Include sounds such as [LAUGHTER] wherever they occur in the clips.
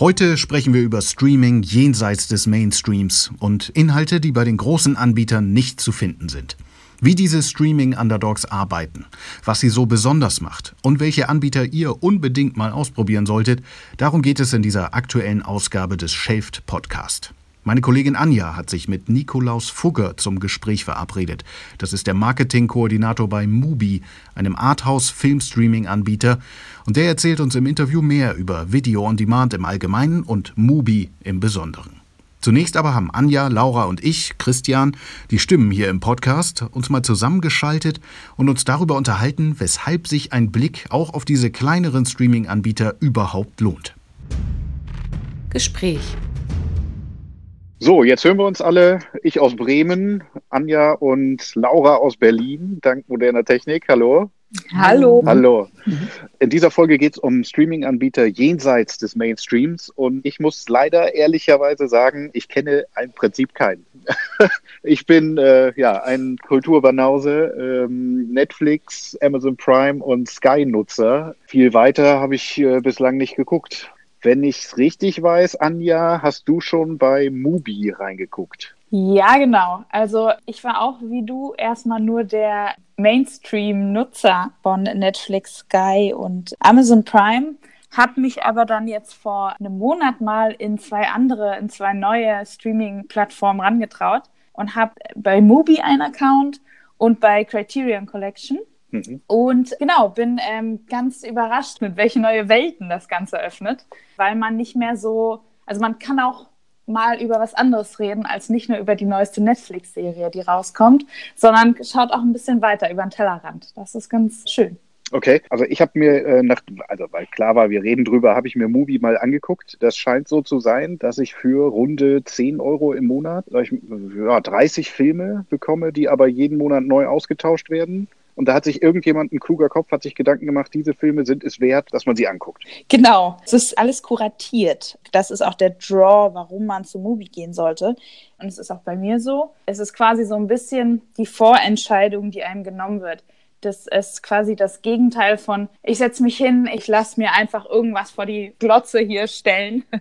Heute sprechen wir über Streaming jenseits des Mainstreams und Inhalte, die bei den großen Anbietern nicht zu finden sind. Wie diese Streaming-Underdogs arbeiten, was sie so besonders macht und welche Anbieter ihr unbedingt mal ausprobieren solltet, darum geht es in dieser aktuellen Ausgabe des Shaved Podcast. Meine Kollegin Anja hat sich mit Nikolaus Fugger zum Gespräch verabredet. Das ist der Marketingkoordinator bei Mubi, einem Arthouse-Filmstreaming-Anbieter. Und der erzählt uns im Interview mehr über Video on Demand im Allgemeinen und Mubi im Besonderen. Zunächst aber haben Anja, Laura und ich, Christian, die Stimmen hier im Podcast, uns mal zusammengeschaltet und uns darüber unterhalten, weshalb sich ein Blick auch auf diese kleineren Streaming-Anbieter überhaupt lohnt. Gespräch. So, jetzt hören wir uns alle. Ich aus Bremen, Anja und Laura aus Berlin, dank moderner Technik. Hallo. Hallo. Hallo. In dieser Folge geht es um Streaming-Anbieter jenseits des Mainstreams und ich muss leider ehrlicherweise sagen, ich kenne im Prinzip keinen. [LAUGHS] ich bin äh, ja ein Kulturbanause, ähm, Netflix, Amazon Prime und Sky-Nutzer. Viel weiter habe ich äh, bislang nicht geguckt. Wenn ich es richtig weiß, Anja, hast du schon bei Mubi reingeguckt? Ja, genau. Also ich war auch wie du erstmal nur der Mainstream-Nutzer von Netflix, Sky und Amazon Prime. Hab mich aber dann jetzt vor einem Monat mal in zwei andere, in zwei neue Streaming-Plattformen rangetraut und habe bei Mubi einen Account und bei Criterion Collection. Mhm. Und genau, bin ähm, ganz überrascht, mit welche neue Welten das Ganze öffnet, weil man nicht mehr so, also man kann auch mal über was anderes reden, als nicht nur über die neueste Netflix-Serie, die rauskommt, sondern schaut auch ein bisschen weiter über den Tellerrand. Das ist ganz schön. Okay, also ich habe mir äh, nach, also weil klar war, wir reden drüber, habe ich mir Movie mal angeguckt. Das scheint so zu sein, dass ich für runde 10 Euro im Monat ich, ja, 30 Filme bekomme, die aber jeden Monat neu ausgetauscht werden. Und da hat sich irgendjemand, ein kluger Kopf, hat sich Gedanken gemacht, diese Filme sind es wert, dass man sie anguckt. Genau, es ist alles kuratiert. Das ist auch der Draw, warum man zu Movie gehen sollte. Und es ist auch bei mir so. Es ist quasi so ein bisschen die Vorentscheidung, die einem genommen wird. Das ist quasi das Gegenteil von, ich setze mich hin, ich lasse mir einfach irgendwas vor die Glotze hier stellen. [LAUGHS]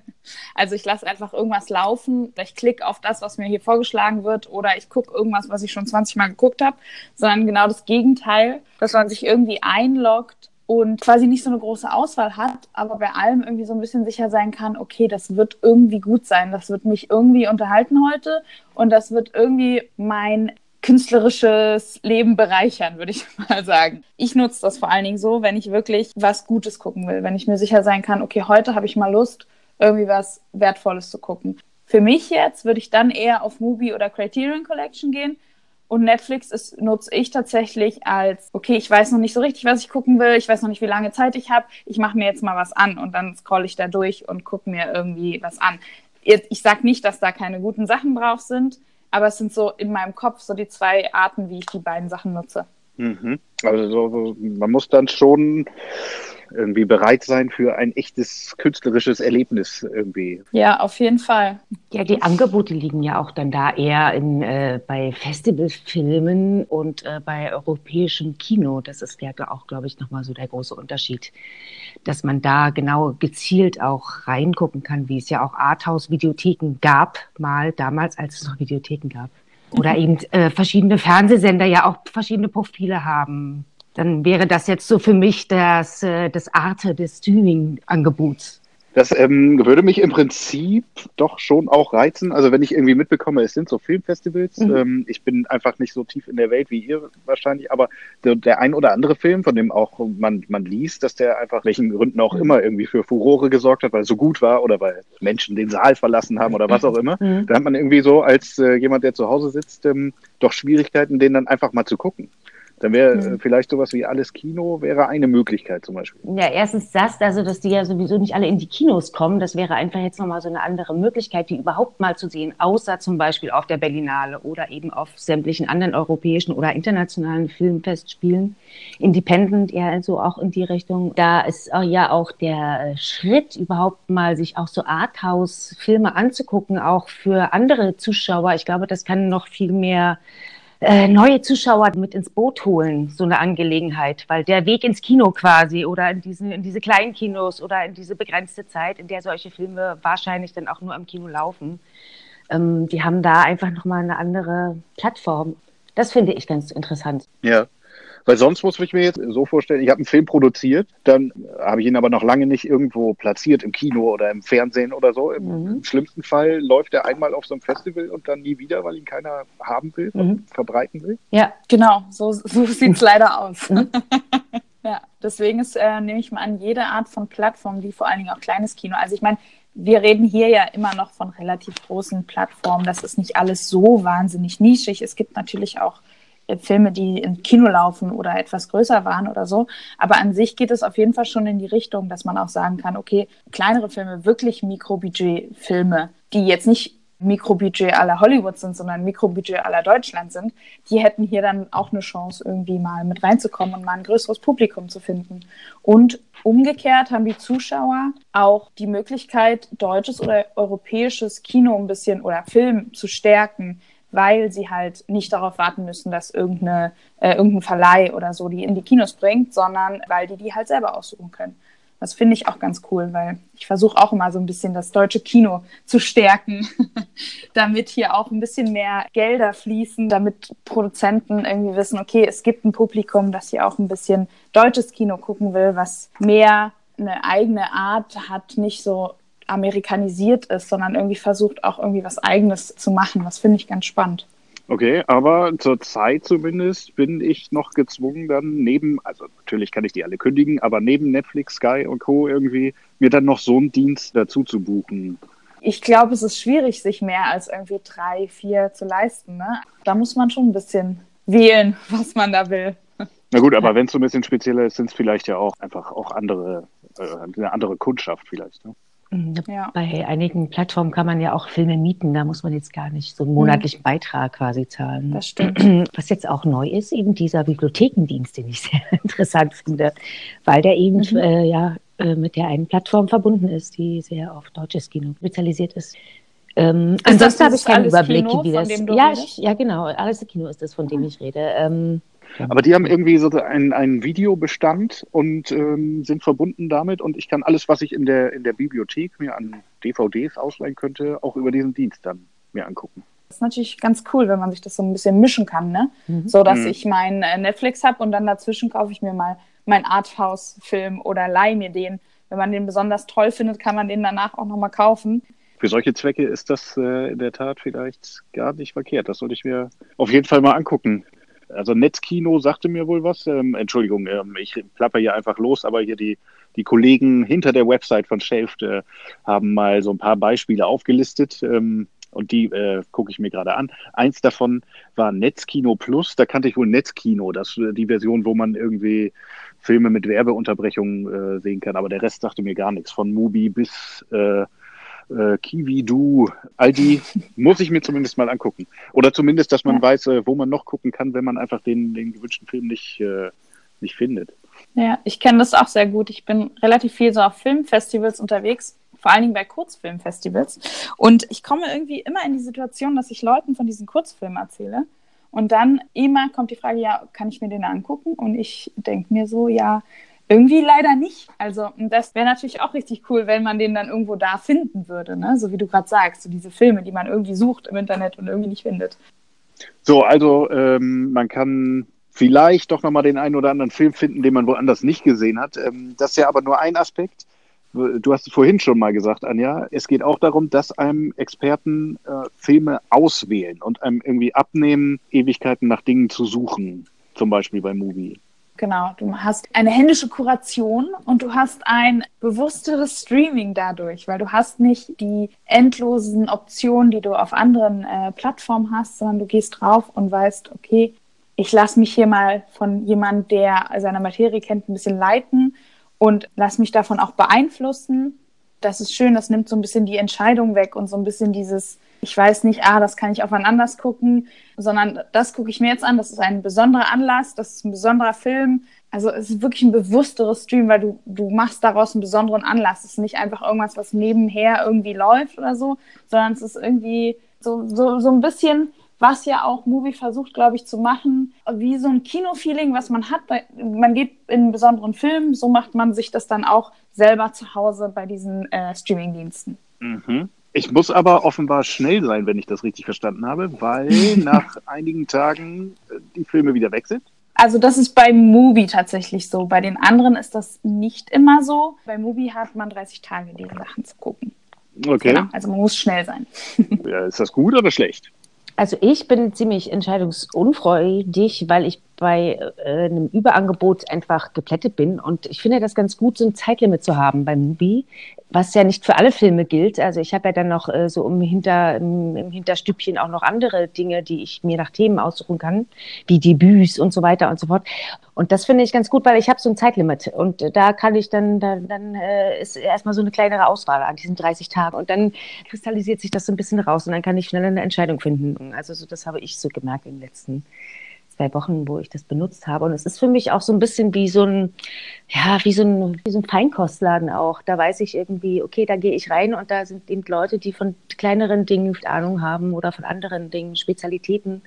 Also ich lasse einfach irgendwas laufen, ich klicke auf das, was mir hier vorgeschlagen wird oder ich gucke irgendwas, was ich schon 20 Mal geguckt habe, sondern genau das Gegenteil, dass man sich irgendwie einloggt und quasi nicht so eine große Auswahl hat, aber bei allem irgendwie so ein bisschen sicher sein kann, okay, das wird irgendwie gut sein, das wird mich irgendwie unterhalten heute und das wird irgendwie mein künstlerisches Leben bereichern, würde ich [LAUGHS] mal sagen. Ich nutze das vor allen Dingen so, wenn ich wirklich was Gutes gucken will, wenn ich mir sicher sein kann, okay, heute habe ich mal Lust, irgendwie was Wertvolles zu gucken. Für mich jetzt würde ich dann eher auf Movie oder Criterion Collection gehen. Und Netflix ist, nutze ich tatsächlich als, okay, ich weiß noch nicht so richtig, was ich gucken will, ich weiß noch nicht, wie lange Zeit ich habe, ich mache mir jetzt mal was an und dann scrolle ich da durch und gucke mir irgendwie was an. Ich sage nicht, dass da keine guten Sachen drauf sind, aber es sind so in meinem Kopf so die zwei Arten, wie ich die beiden Sachen nutze. Mhm. Also man muss dann schon irgendwie bereit sein für ein echtes künstlerisches Erlebnis irgendwie. Ja, auf jeden Fall. Ja, die Angebote liegen ja auch dann da eher in, äh, bei Festivalfilmen und äh, bei europäischem Kino. Das ist ja auch, glaube ich, nochmal so der große Unterschied, dass man da genau gezielt auch reingucken kann, wie es ja auch Arthouse-Videotheken gab, mal damals, als es noch Videotheken gab. Oder eben äh, verschiedene Fernsehsender ja auch verschiedene Profile haben dann wäre das jetzt so für mich das, äh, das Arte des Streaming-Angebots. Das ähm, würde mich im Prinzip doch schon auch reizen. Also wenn ich irgendwie mitbekomme, es sind so Filmfestivals. Mhm. Ähm, ich bin einfach nicht so tief in der Welt wie ihr wahrscheinlich, aber der, der, ein oder andere Film, von dem auch man, man liest, dass der einfach welchen Gründen auch immer irgendwie für Furore gesorgt hat, weil es so gut war oder weil Menschen den Saal verlassen haben oder was auch immer, mhm. da hat man irgendwie so als äh, jemand, der zu Hause sitzt, ähm, doch Schwierigkeiten, den dann einfach mal zu gucken. Dann wäre mhm. vielleicht sowas wie alles Kino wäre eine Möglichkeit zum Beispiel. Ja, erstens das, also dass die ja sowieso nicht alle in die Kinos kommen. Das wäre einfach jetzt nochmal so eine andere Möglichkeit, die überhaupt mal zu sehen, außer zum Beispiel auf der Berlinale oder eben auf sämtlichen anderen europäischen oder internationalen Filmfestspielen. Independent ja also auch in die Richtung. Da ist ja auch der Schritt überhaupt mal sich auch so Arthouse-Filme anzugucken, auch für andere Zuschauer. Ich glaube, das kann noch viel mehr äh, neue Zuschauer mit ins Boot holen, so eine Angelegenheit, weil der Weg ins Kino quasi oder in, diesen, in diese kleinen Kinos oder in diese begrenzte Zeit, in der solche Filme wahrscheinlich dann auch nur am Kino laufen, ähm, die haben da einfach nochmal eine andere Plattform. Das finde ich ganz interessant. Ja. Weil sonst muss ich mir jetzt so vorstellen, ich habe einen Film produziert, dann habe ich ihn aber noch lange nicht irgendwo platziert im Kino oder im Fernsehen oder so. Im, mhm. im schlimmsten Fall läuft er einmal auf so einem Festival und dann nie wieder, weil ihn keiner haben will mhm. und verbreiten will. Ja, genau, so, so sieht es leider aus. Mhm. [LAUGHS] ja, deswegen ist, äh, nehme ich mal an, jede Art von Plattform, wie vor allen Dingen auch kleines Kino. Also ich meine, wir reden hier ja immer noch von relativ großen Plattformen. Das ist nicht alles so wahnsinnig nischig. Es gibt natürlich auch Filme, die im Kino laufen oder etwas größer waren oder so. Aber an sich geht es auf jeden Fall schon in die Richtung, dass man auch sagen kann, okay, kleinere Filme, wirklich Mikrobudget-Filme, die jetzt nicht Mikrobudget aller Hollywood sind, sondern Mikrobudget aller Deutschland sind, die hätten hier dann auch eine Chance, irgendwie mal mit reinzukommen und mal ein größeres Publikum zu finden. Und umgekehrt haben die Zuschauer auch die Möglichkeit, deutsches oder europäisches Kino ein bisschen oder Film zu stärken, weil sie halt nicht darauf warten müssen, dass irgendeine, äh, irgendein Verleih oder so die in die Kinos bringt, sondern weil die die halt selber aussuchen können. Das finde ich auch ganz cool, weil ich versuche auch immer so ein bisschen das deutsche Kino zu stärken, [LAUGHS] damit hier auch ein bisschen mehr Gelder fließen, damit Produzenten irgendwie wissen, okay, es gibt ein Publikum, das hier auch ein bisschen deutsches Kino gucken will, was mehr eine eigene Art hat, nicht so amerikanisiert ist, sondern irgendwie versucht auch irgendwie was Eigenes zu machen. Das finde ich ganz spannend. Okay, aber zur Zeit zumindest bin ich noch gezwungen, dann neben, also natürlich kann ich die alle kündigen, aber neben Netflix, Sky und Co. irgendwie mir dann noch so einen Dienst dazu zu buchen. Ich glaube, es ist schwierig, sich mehr als irgendwie drei, vier zu leisten. Ne? Da muss man schon ein bisschen wählen, [LAUGHS] was man da will. Na gut, aber wenn es so ein bisschen spezieller ist, sind es vielleicht ja auch einfach auch andere, äh, eine andere Kundschaft vielleicht. Ne? Mhm, ja. Bei einigen Plattformen kann man ja auch Filme mieten, da muss man jetzt gar nicht so einen monatlichen Beitrag quasi zahlen. Das stimmt. [CLEARS THROAT] Was jetzt auch neu ist, eben dieser Bibliothekendienst, den ich [LAUGHS] sehr interessant finde, weil der eben mhm. äh, ja äh, mit der einen Plattform verbunden ist, die sehr auf deutsches Kino spezialisiert ist. Ähm, ansonsten habe ich keinen Überblick, Kino, wie das. Ja, ich, ja, genau. Alles Kino ist das, von dem ich rede. Ähm, aber die haben irgendwie so einen, einen Videobestand und ähm, sind verbunden damit und ich kann alles, was ich in der, in der Bibliothek mir an DVDs ausleihen könnte, auch über diesen Dienst dann mir angucken. Das ist natürlich ganz cool, wenn man sich das so ein bisschen mischen kann, ne? Mhm. So dass mhm. ich mein äh, Netflix habe und dann dazwischen kaufe ich mir mal meinen Arthouse-Film oder leih mir den. Wenn man den besonders toll findet, kann man den danach auch nochmal kaufen. Für solche Zwecke ist das äh, in der Tat vielleicht gar nicht verkehrt. Das sollte ich mir auf jeden Fall mal angucken. Also Netzkino sagte mir wohl was. Ähm, Entschuldigung, ähm, ich plapper hier einfach los, aber hier die, die Kollegen hinter der Website von Shaved äh, haben mal so ein paar Beispiele aufgelistet. Ähm, und die äh, gucke ich mir gerade an. Eins davon war Netzkino Plus. Da kannte ich wohl Netzkino, das die Version, wo man irgendwie Filme mit Werbeunterbrechungen äh, sehen kann. Aber der Rest sagte mir gar nichts. Von Mubi bis äh, äh, Kiwi, Du, all die [LAUGHS] muss ich mir zumindest mal angucken. Oder zumindest, dass man ja. weiß, äh, wo man noch gucken kann, wenn man einfach den, den gewünschten Film nicht, äh, nicht findet. Ja, ich kenne das auch sehr gut. Ich bin relativ viel so auf Filmfestivals unterwegs, vor allen Dingen bei Kurzfilmfestivals. Und ich komme irgendwie immer in die Situation, dass ich Leuten von diesen Kurzfilmen erzähle. Und dann immer kommt die Frage, ja, kann ich mir den angucken? Und ich denke mir so, ja, irgendwie leider nicht. Also das wäre natürlich auch richtig cool, wenn man den dann irgendwo da finden würde, ne? so wie du gerade sagst, so diese Filme, die man irgendwie sucht im Internet und irgendwie nicht findet. So, also ähm, man kann vielleicht doch nochmal den einen oder anderen Film finden, den man woanders nicht gesehen hat. Ähm, das ist ja aber nur ein Aspekt. Du hast es vorhin schon mal gesagt, Anja. Es geht auch darum, dass einem Experten äh, Filme auswählen und einem irgendwie abnehmen, Ewigkeiten nach Dingen zu suchen. Zum Beispiel bei Movie. Genau, du hast eine händische Kuration und du hast ein bewussteres Streaming dadurch, weil du hast nicht die endlosen Optionen, die du auf anderen äh, Plattformen hast, sondern du gehst drauf und weißt, okay, ich lasse mich hier mal von jemand, der seine Materie kennt, ein bisschen leiten und lass mich davon auch beeinflussen. Das ist schön, das nimmt so ein bisschen die Entscheidung weg und so ein bisschen dieses ich weiß nicht, ah, das kann ich auf ein anders gucken, sondern das gucke ich mir jetzt an. Das ist ein besonderer Anlass, das ist ein besonderer Film. Also es ist wirklich ein bewussteres Stream, weil du, du machst daraus einen besonderen Anlass. Es ist nicht einfach irgendwas, was nebenher irgendwie läuft oder so, sondern es ist irgendwie so, so, so ein bisschen was ja auch Movie versucht, glaube ich, zu machen, wie so ein Kinofeeling, was man hat. Man geht in einen besonderen Film, so macht man sich das dann auch selber zu Hause bei diesen äh, Streamingdiensten. Mhm. Ich muss aber offenbar schnell sein, wenn ich das richtig verstanden habe, weil [LAUGHS] nach einigen Tagen äh, die Filme wieder weg sind. Also das ist bei Movie tatsächlich so. Bei den anderen ist das nicht immer so. Bei Movie hat man 30 Tage, die Sachen zu gucken. Okay. Genau, also man muss schnell sein. Ja, ist das gut oder schlecht? Also ich bin ziemlich entscheidungsunfreudig, weil ich bei äh, einem Überangebot einfach geplättet bin. Und ich finde das ganz gut, so ein Zeitlimit zu haben beim Mubi, was ja nicht für alle Filme gilt. Also ich habe ja dann noch äh, so im, Hinter, im, im, Hinterstübchen auch noch andere Dinge, die ich mir nach Themen aussuchen kann, wie Debüts und so weiter und so fort. Und das finde ich ganz gut, weil ich habe so ein Zeitlimit. Und äh, da kann ich dann, da, dann äh, ist erstmal so eine kleinere Auswahl an diesen 30 Tagen. Und dann kristallisiert sich das so ein bisschen raus und dann kann ich schnell eine Entscheidung finden. Also so, das habe ich so gemerkt den letzten zwei Wochen, wo ich das benutzt habe. Und es ist für mich auch so ein bisschen wie so ein, ja, wie so ein, wie so ein Feinkostladen auch. Da weiß ich irgendwie, okay, da gehe ich rein und da sind eben Leute, die von kleineren Dingen Ahnung haben oder von anderen Dingen, Spezialitäten.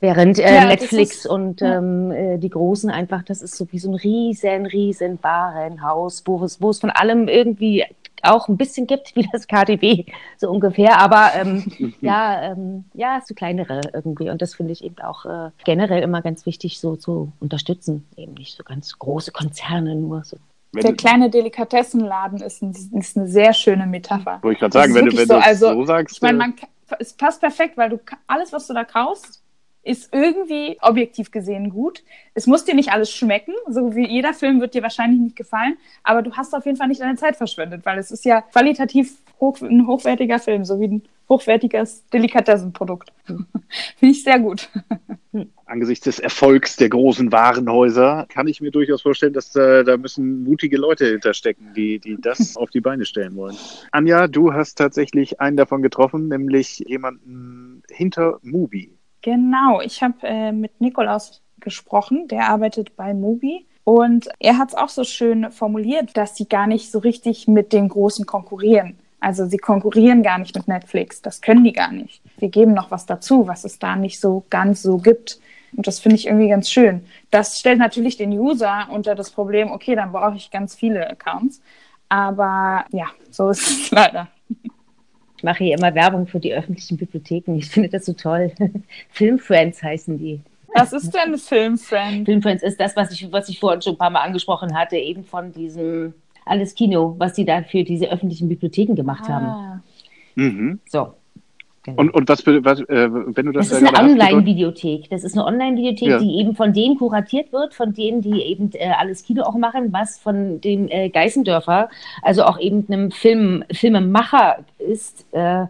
Während äh, ja, Netflix ist, und ja. ähm, äh, die Großen einfach, das ist so wie so ein riesen, riesen Warenhaus, wo es, wo es von allem irgendwie auch ein bisschen gibt, [LAUGHS] wie das KDW, so ungefähr. Aber ähm, ja, ähm, ja, so kleinere irgendwie. Und das finde ich eben auch äh, generell immer ganz wichtig, so zu unterstützen. Eben nicht so ganz große Konzerne nur. So. Der kleine Delikatessenladen ist, ein, ist eine sehr schöne Metapher. Wollte ich gerade sagen, wenn du, wenn so, du also, so sagst. Ich meine, äh, es passt perfekt, weil du alles, was du da kaufst, ist irgendwie objektiv gesehen gut. Es muss dir nicht alles schmecken, so wie jeder Film wird dir wahrscheinlich nicht gefallen, aber du hast auf jeden Fall nicht deine Zeit verschwendet, weil es ist ja qualitativ hoch, ein hochwertiger Film, so wie ein hochwertiges Delikatessenprodukt. [LAUGHS] Finde ich sehr gut. Angesichts des Erfolgs der großen Warenhäuser kann ich mir durchaus vorstellen, dass da, da müssen mutige Leute hinterstecken, die, die das [LAUGHS] auf die Beine stellen wollen. Anja, du hast tatsächlich einen davon getroffen, nämlich jemanden hinter Movie. Genau, ich habe äh, mit Nikolaus gesprochen, der arbeitet bei Mubi. Und er hat es auch so schön formuliert, dass sie gar nicht so richtig mit den Großen konkurrieren. Also sie konkurrieren gar nicht mit Netflix, das können die gar nicht. Wir geben noch was dazu, was es da nicht so ganz so gibt. Und das finde ich irgendwie ganz schön. Das stellt natürlich den User unter das Problem, okay, dann brauche ich ganz viele Accounts. Aber ja, so ist es [LAUGHS] leider. Ich mache hier immer Werbung für die öffentlichen Bibliotheken. Ich finde das so toll. [LAUGHS] Filmfriends heißen die. Was ist denn Filmfriends? Filmfriends ist das, was ich, was ich vorhin schon ein paar Mal angesprochen hatte, eben von diesem Alles Kino, was die da für diese öffentlichen Bibliotheken gemacht ah. haben. Mhm. So, Genau. Und, und was, was äh, wenn du das. Das ist eine Online-Videothek. Das ist eine Online-Videothek, ja. die eben von denen kuratiert wird, von denen, die eben äh, alles Kino auch machen, was von dem äh, Geißendörfer, also auch eben einem Film, Filmemacher ist. Äh,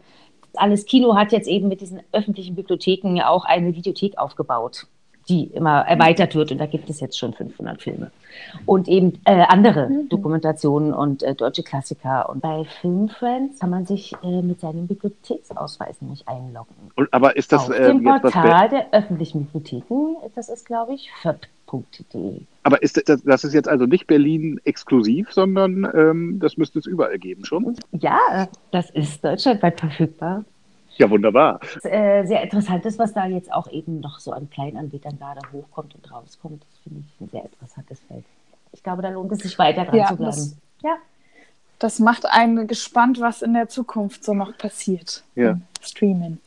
alles Kino hat jetzt eben mit diesen öffentlichen Bibliotheken auch eine Videothek aufgebaut die immer erweitert wird. Und da gibt es jetzt schon 500 Filme. Und eben äh, andere mhm. Dokumentationen und äh, deutsche Klassiker. Und bei Filmfriends kann man sich äh, mit seinem Bibliotheksausweis nämlich einloggen. Und, aber ist das Auf äh, dem Portal der öffentlichen Bibliotheken, das ist, glaube ich, föp.de. Aber ist das, das ist jetzt also nicht Berlin exklusiv, sondern ähm, das müsste es überall geben schon? Ja, das ist deutschlandweit verfügbar. Ja, wunderbar. Äh, sehr interessant ist, was da jetzt auch eben noch so an Kleinanbietern gerade hochkommt und rauskommt. Das finde ich ein sehr interessantes Feld. Ich glaube, da lohnt es sich weiter dran ja, zu bleiben. Das, ja. Das macht einen gespannt, was in der Zukunft so noch passiert. Ja. Streamen.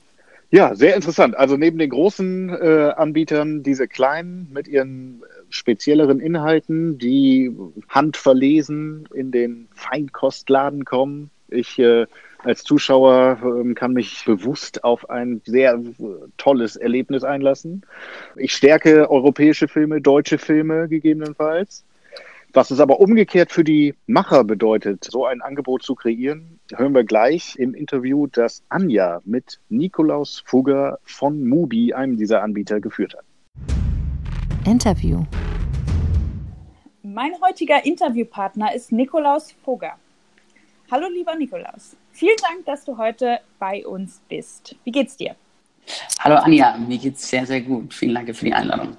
Ja, sehr interessant. Also neben den großen äh, Anbietern diese kleinen mit ihren spezielleren Inhalten, die handverlesen in den Feinkostladen kommen. Ich äh, als Zuschauer ähm, kann mich bewusst auf ein sehr tolles Erlebnis einlassen. Ich stärke europäische Filme, deutsche Filme gegebenenfalls. Was es aber umgekehrt für die Macher bedeutet, so ein Angebot zu kreieren, hören wir gleich im Interview, das Anja mit Nikolaus Fugger von Mubi, einem dieser Anbieter, geführt hat. Interview. Mein heutiger Interviewpartner ist Nikolaus Fugger. Hallo lieber Nikolaus. Vielen Dank, dass du heute bei uns bist. Wie geht's dir? Hallo Anja, mir geht's sehr, sehr gut. Vielen Dank für die Einladung.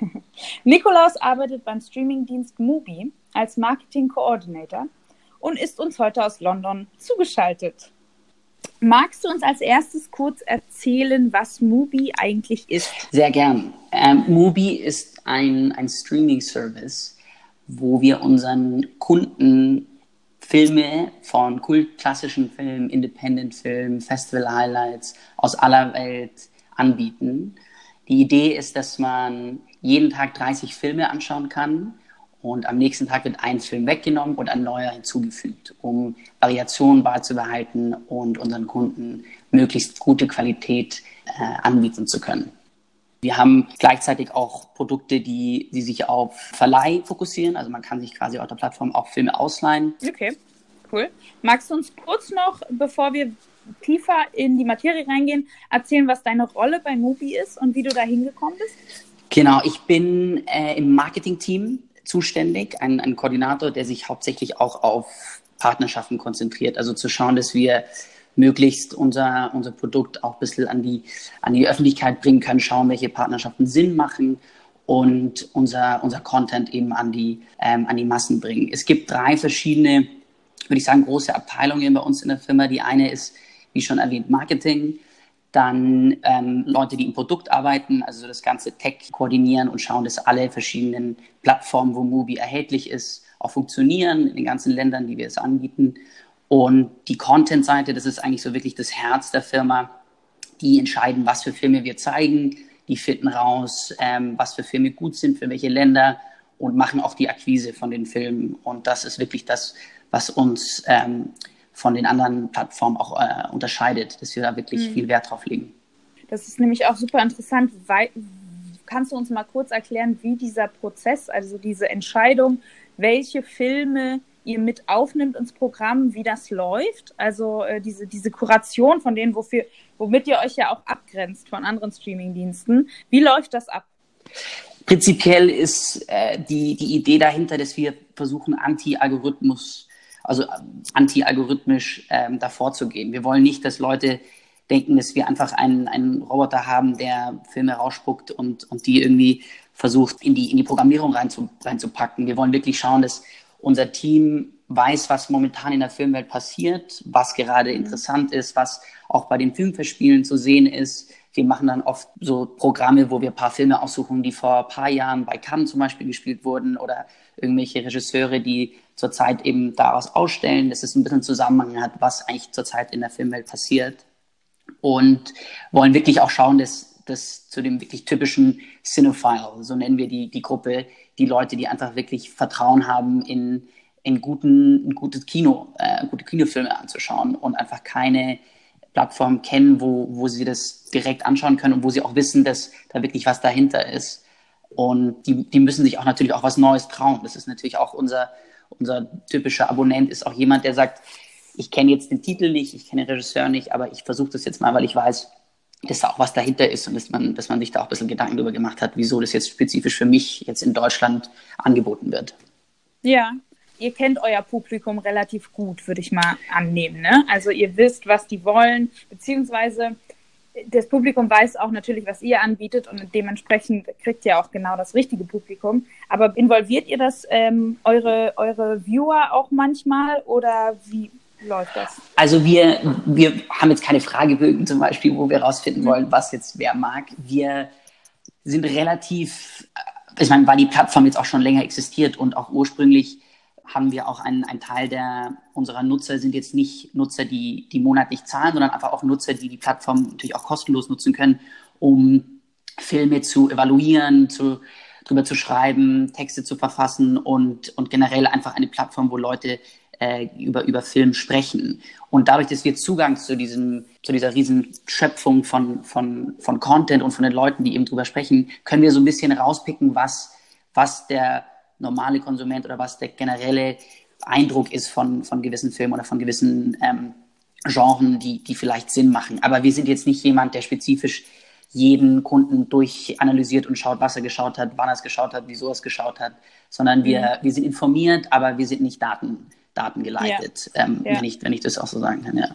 [LAUGHS] Nikolaus arbeitet beim Streamingdienst Mubi als Marketing Coordinator und ist uns heute aus London zugeschaltet. Magst du uns als erstes kurz erzählen, was Mubi eigentlich ist? Sehr gern. Ähm, Mubi ist ein, ein Streaming-Service, wo wir unseren Kunden Filme von kultklassischen Filmen, Independent-Filmen, Festival-Highlights aus aller Welt anbieten. Die Idee ist, dass man jeden Tag 30 Filme anschauen kann und am nächsten Tag wird ein Film weggenommen und ein neuer hinzugefügt, um Variationen beizubehalten und unseren Kunden möglichst gute Qualität äh, anbieten zu können. Wir haben gleichzeitig auch Produkte, die, die sich auf Verleih fokussieren. Also man kann sich quasi auf der Plattform auch Filme ausleihen. Okay, cool. Magst du uns kurz noch, bevor wir tiefer in die Materie reingehen, erzählen, was deine Rolle bei Mubi ist und wie du da hingekommen bist? Genau, ich bin äh, im Marketing-Team zuständig, ein, ein Koordinator, der sich hauptsächlich auch auf Partnerschaften konzentriert. Also zu schauen, dass wir möglichst unser, unser Produkt auch ein bisschen an die, an die Öffentlichkeit bringen können, schauen, welche Partnerschaften Sinn machen und unser, unser Content eben an die, ähm, an die Massen bringen. Es gibt drei verschiedene, würde ich sagen, große Abteilungen bei uns in der Firma. Die eine ist, wie schon erwähnt, Marketing dann ähm, Leute, die im Produkt arbeiten, also das ganze Tech koordinieren und schauen, dass alle verschiedenen Plattformen, wo Mubi erhältlich ist, auch funktionieren in den ganzen Ländern, die wir es anbieten. Und die Content-Seite, das ist eigentlich so wirklich das Herz der Firma. Die entscheiden, was für Filme wir zeigen, die finden raus, ähm, was für Filme gut sind, für welche Länder und machen auch die Akquise von den Filmen. Und das ist wirklich das, was uns ähm, von den anderen Plattformen auch äh, unterscheidet, dass wir da wirklich mhm. viel Wert drauf legen. Das ist nämlich auch super interessant. Weil, kannst du uns mal kurz erklären, wie dieser Prozess, also diese Entscheidung, welche Filme ihr mit aufnimmt ins Programm, wie das läuft? Also äh, diese, diese Kuration von denen, wofür, womit ihr euch ja auch abgrenzt von anderen Streamingdiensten. Wie läuft das ab? Prinzipiell ist äh, die, die Idee dahinter, dass wir versuchen, Anti-Algorithmus also anti-algorithmisch ähm, davor zu gehen. Wir wollen nicht, dass Leute denken, dass wir einfach einen, einen Roboter haben, der Filme rausspuckt und, und die irgendwie versucht, in die, in die Programmierung reinzu, reinzupacken. Wir wollen wirklich schauen, dass unser Team weiß, was momentan in der Filmwelt passiert, was gerade mhm. interessant ist, was auch bei den Filmverspielen zu sehen ist. Wir machen dann oft so Programme, wo wir ein paar Filme aussuchen, die vor ein paar Jahren bei Cannes zum Beispiel gespielt wurden oder irgendwelche Regisseure, die zurzeit eben daraus ausstellen, dass es ein bisschen Zusammenhang hat, was eigentlich zurzeit in der Filmwelt passiert. Und wollen wirklich auch schauen, dass das zu dem wirklich typischen Cinephile, so nennen wir die, die Gruppe, die Leute, die einfach wirklich Vertrauen haben in, in, guten, in gutes Kino, äh, gute Kinofilme anzuschauen und einfach keine Plattform kennen, wo, wo sie das direkt anschauen können und wo sie auch wissen, dass da wirklich was dahinter ist. Und die, die müssen sich auch natürlich auch was Neues trauen. Das ist natürlich auch unser, unser typischer Abonnent ist auch jemand, der sagt, ich kenne jetzt den Titel nicht, ich kenne den Regisseur nicht, aber ich versuche das jetzt mal, weil ich weiß, dass da auch was dahinter ist und dass man, dass man sich da auch ein bisschen Gedanken darüber gemacht hat, wieso das jetzt spezifisch für mich jetzt in Deutschland angeboten wird. Ja, ihr kennt euer Publikum relativ gut, würde ich mal annehmen. Ne? Also ihr wisst, was die wollen, beziehungsweise das Publikum weiß auch natürlich, was ihr anbietet und dementsprechend kriegt ihr auch genau das richtige Publikum. Aber involviert ihr das ähm, eure, eure Viewer auch manchmal oder wie läuft das? Also wir, wir haben jetzt keine Fragebögen zum Beispiel, wo wir herausfinden wollen, was jetzt wer mag. Wir sind relativ, ich meine, weil die Plattform jetzt auch schon länger existiert und auch ursprünglich haben wir auch einen, einen Teil der unserer Nutzer sind jetzt nicht Nutzer, die, die monatlich zahlen, sondern einfach auch Nutzer, die die Plattform natürlich auch kostenlos nutzen können, um Filme zu evaluieren, zu, drüber zu schreiben, Texte zu verfassen und, und generell einfach eine Plattform, wo Leute äh, über, über Film sprechen. Und dadurch, dass wir Zugang zu, diesem, zu dieser riesen Schöpfung von, von, von Content und von den Leuten, die eben drüber sprechen, können wir so ein bisschen rauspicken, was, was der normale Konsument oder was der generelle Eindruck ist von, von gewissen Filmen oder von gewissen ähm, Genren, die, die vielleicht Sinn machen. Aber wir sind jetzt nicht jemand, der spezifisch jeden Kunden durchanalysiert und schaut, was er geschaut hat, wann er es geschaut hat, wieso er es geschaut hat, sondern wir, mhm. wir sind informiert, aber wir sind nicht Daten, datengeleitet, ja. Ähm, ja. Wenn, ich, wenn ich das auch so sagen kann, ja.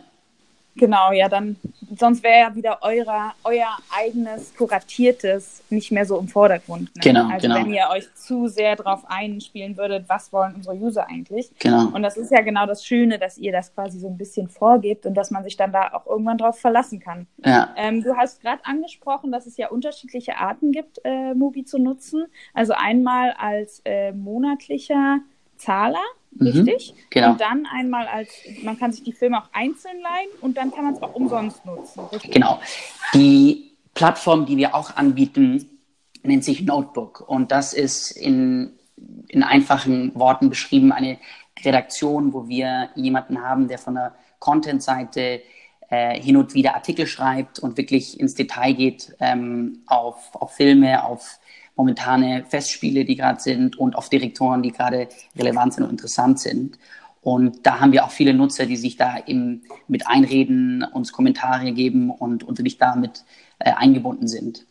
Genau, ja, dann, sonst wäre ja wieder eurer, euer eigenes kuratiertes nicht mehr so im Vordergrund. Ne? Genau, also genau. wenn ihr euch zu sehr darauf einspielen würdet, was wollen unsere User eigentlich? Genau. Und das ist ja genau das Schöne, dass ihr das quasi so ein bisschen vorgebt und dass man sich dann da auch irgendwann drauf verlassen kann. Ja. Ähm, du hast gerade angesprochen, dass es ja unterschiedliche Arten gibt, äh, Mubi zu nutzen. Also einmal als äh, monatlicher Zahler, richtig? genau. Und dann einmal als, man kann sich die Filme auch einzeln leihen und dann kann man es auch umsonst nutzen, richtig? Genau. Die Plattform, die wir auch anbieten, nennt sich Notebook. Und das ist in, in einfachen Worten beschrieben eine Redaktion, wo wir jemanden haben, der von der Content-Seite äh, hin und wieder Artikel schreibt und wirklich ins Detail geht ähm, auf, auf Filme, auf momentane Festspiele, die gerade sind und auf Direktoren, die gerade relevant sind und interessant sind. Und da haben wir auch viele Nutzer, die sich da eben mit einreden, uns Kommentare geben und, wirklich damit äh, eingebunden sind.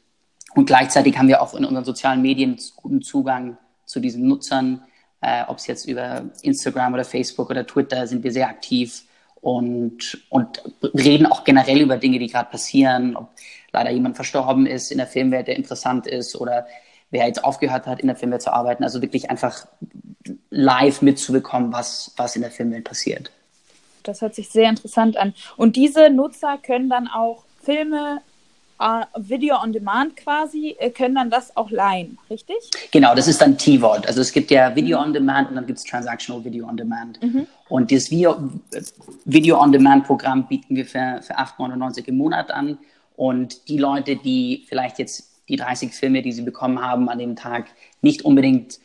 Und gleichzeitig haben wir auch in unseren sozialen Medien guten Zugang zu diesen Nutzern. Äh, Ob es jetzt über Instagram oder Facebook oder Twitter sind wir sehr aktiv und, und reden auch generell über Dinge, die gerade passieren. Ob leider jemand verstorben ist in der Filmwelt, der interessant ist oder wer jetzt aufgehört hat, in der Filmwelt zu arbeiten. Also wirklich einfach live mitzubekommen, was, was in der Filmwelt passiert. Das hört sich sehr interessant an. Und diese Nutzer können dann auch Filme, äh, Video on Demand quasi, äh, können dann das auch leihen, richtig? Genau, das ist dann T-Wort. Also es gibt ja Video on Demand und dann gibt es Transactional Video on Demand. Und das Video, Video on Demand Programm bieten wir für, für 8,99 im Monat an. Und die Leute, die vielleicht jetzt die 30 Filme, die sie bekommen haben an dem Tag, nicht unbedingt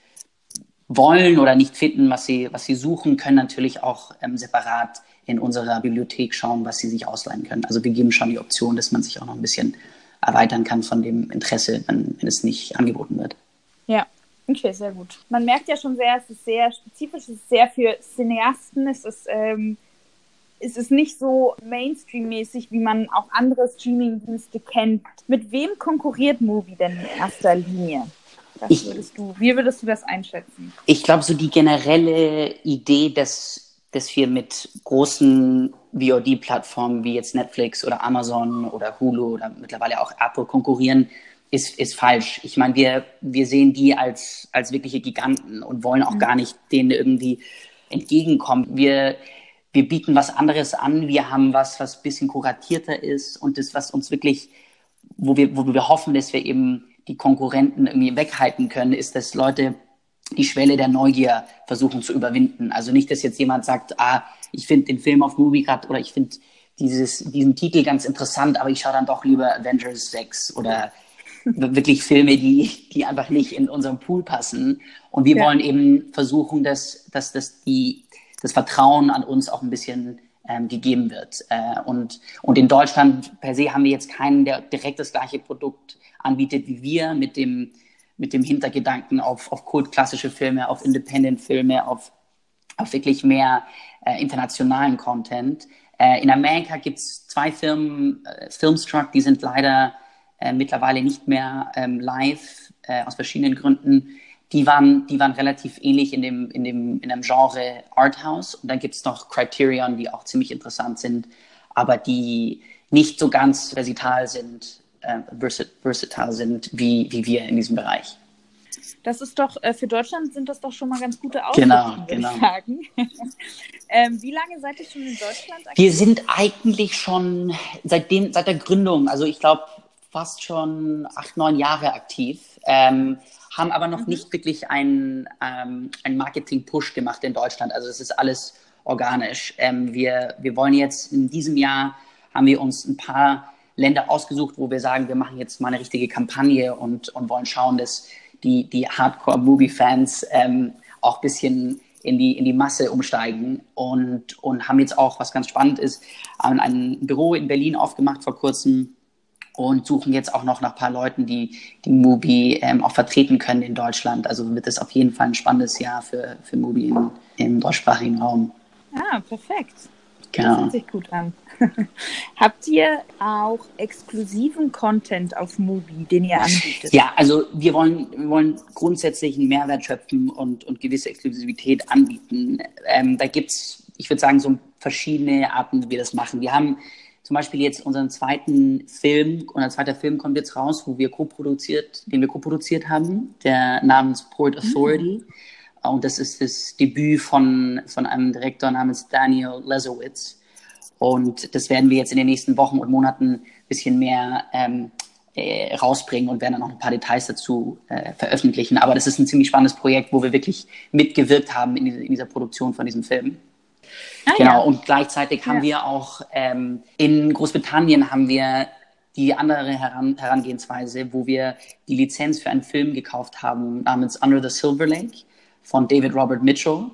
wollen oder nicht finden, was sie, was sie suchen, können natürlich auch ähm, separat in unserer Bibliothek schauen, was sie sich ausleihen können. Also wir geben schon die Option, dass man sich auch noch ein bisschen erweitern kann von dem Interesse, wenn, wenn es nicht angeboten wird. Ja, okay, sehr gut. Man merkt ja schon sehr, es ist sehr spezifisch, es ist sehr für Cineasten, es ist, ähm, es ist nicht so Mainstream-mäßig, wie man auch andere Streaming-Dienste kennt. Mit wem konkurriert Movie denn in erster Linie? Ich- würdest du, wie würdest du das einschätzen? Ich glaube, so die generelle Idee, dass, dass wir mit großen VOD-Plattformen wie jetzt Netflix oder Amazon oder Hulu oder mittlerweile auch Apple konkurrieren, ist, ist falsch. Ich meine, wir, wir sehen die als, als wirkliche Giganten und wollen auch gar nicht denen irgendwie entgegenkommen. Wir, wir bieten was anderes an. Wir haben was, was ein bisschen kuratierter ist und das, was uns wirklich, wo wir, wo wir hoffen, dass wir eben die Konkurrenten irgendwie weghalten können, ist, dass Leute die Schwelle der Neugier versuchen zu überwinden. Also nicht, dass jetzt jemand sagt, ah, ich finde den Film auf Movie grad oder ich finde dieses, diesen Titel ganz interessant, aber ich schaue dann doch lieber Avengers 6 oder wirklich Filme, die, die einfach nicht in unserem Pool passen. Und wir Ja. wollen eben versuchen, dass, dass, dass die, das Vertrauen an uns auch ein bisschen ähm, gegeben wird. Äh, und, und in Deutschland per se haben wir jetzt keinen, der direkt das gleiche Produkt anbietet wie wir, mit dem, mit dem Hintergedanken auf, auf kultklassische Filme, auf Independent-Filme, auf, auf wirklich mehr äh, internationalen Content. Äh, in Amerika gibt es zwei Firmen, äh, Filmstruck, die sind leider äh, mittlerweile nicht mehr ähm, live, äh, aus verschiedenen Gründen. Die waren, die waren relativ ähnlich in dem, in dem, in dem Genre Arthouse. Und dann gibt es noch Criterion, die auch ziemlich interessant sind, aber die nicht so ganz versatil sind, äh, versa- versatile sind wie, wie wir in diesem Bereich. Das ist doch, äh, für Deutschland sind das doch schon mal ganz gute Genau, Aussichten, würde genau. ich sagen. [LAUGHS] ähm, wie lange seid ihr schon in Deutschland? aktiv? Wir sind eigentlich schon seitdem, seit der Gründung, also ich glaube fast schon acht, neun Jahre aktiv, ähm, haben aber noch nicht wirklich einen, ähm, einen Marketing-Push gemacht in Deutschland. Also es ist alles organisch. Ähm, wir, wir wollen jetzt in diesem Jahr, haben wir uns ein paar Länder ausgesucht, wo wir sagen, wir machen jetzt mal eine richtige Kampagne und, und wollen schauen, dass die, die Hardcore-Movie-Fans ähm, auch ein bisschen in die, in die Masse umsteigen und, und haben jetzt auch, was ganz spannend ist, ein Büro in Berlin aufgemacht vor kurzem und suchen jetzt auch noch nach ein paar Leuten, die die Mubi ähm, auch vertreten können in Deutschland. Also wird es auf jeden Fall ein spannendes Jahr für, für Mubi im, im deutschsprachigen Raum. Ah, perfekt. Das Genau. hört sich gut an. [LAUGHS] Habt ihr auch exklusiven Content auf Mubi, den ihr anbietet? Ja, also wir wollen, wir wollen grundsätzlich einen Mehrwert schöpfen und, und gewisse Exklusivität anbieten. Ähm, da gibt's, ich würde sagen, so verschiedene Arten, wie wir das machen. Wir haben zum Beispiel jetzt unseren zweiten Film, unser zweiter Film kommt jetzt raus, wo wir co-produziert, den wir co-produziert haben, der namens Port Authority. Mhm. Und das ist das Debüt von, von einem Direktor namens Daniel Lesowitz. Und das werden wir jetzt in den nächsten Wochen und Monaten ein bisschen mehr ähm, äh, rausbringen und werden dann auch ein paar Details dazu äh, veröffentlichen. Aber das ist ein ziemlich spannendes Projekt, wo wir wirklich mitgewirkt haben in, in dieser Produktion von diesem Film. Ah, genau, ja. und gleichzeitig haben ja. wir auch ähm, in Großbritannien haben wir die andere Heran Herangehensweise, wo wir die Lizenz für einen Film gekauft haben namens Under the Silver Lake von David Robert Mitchell,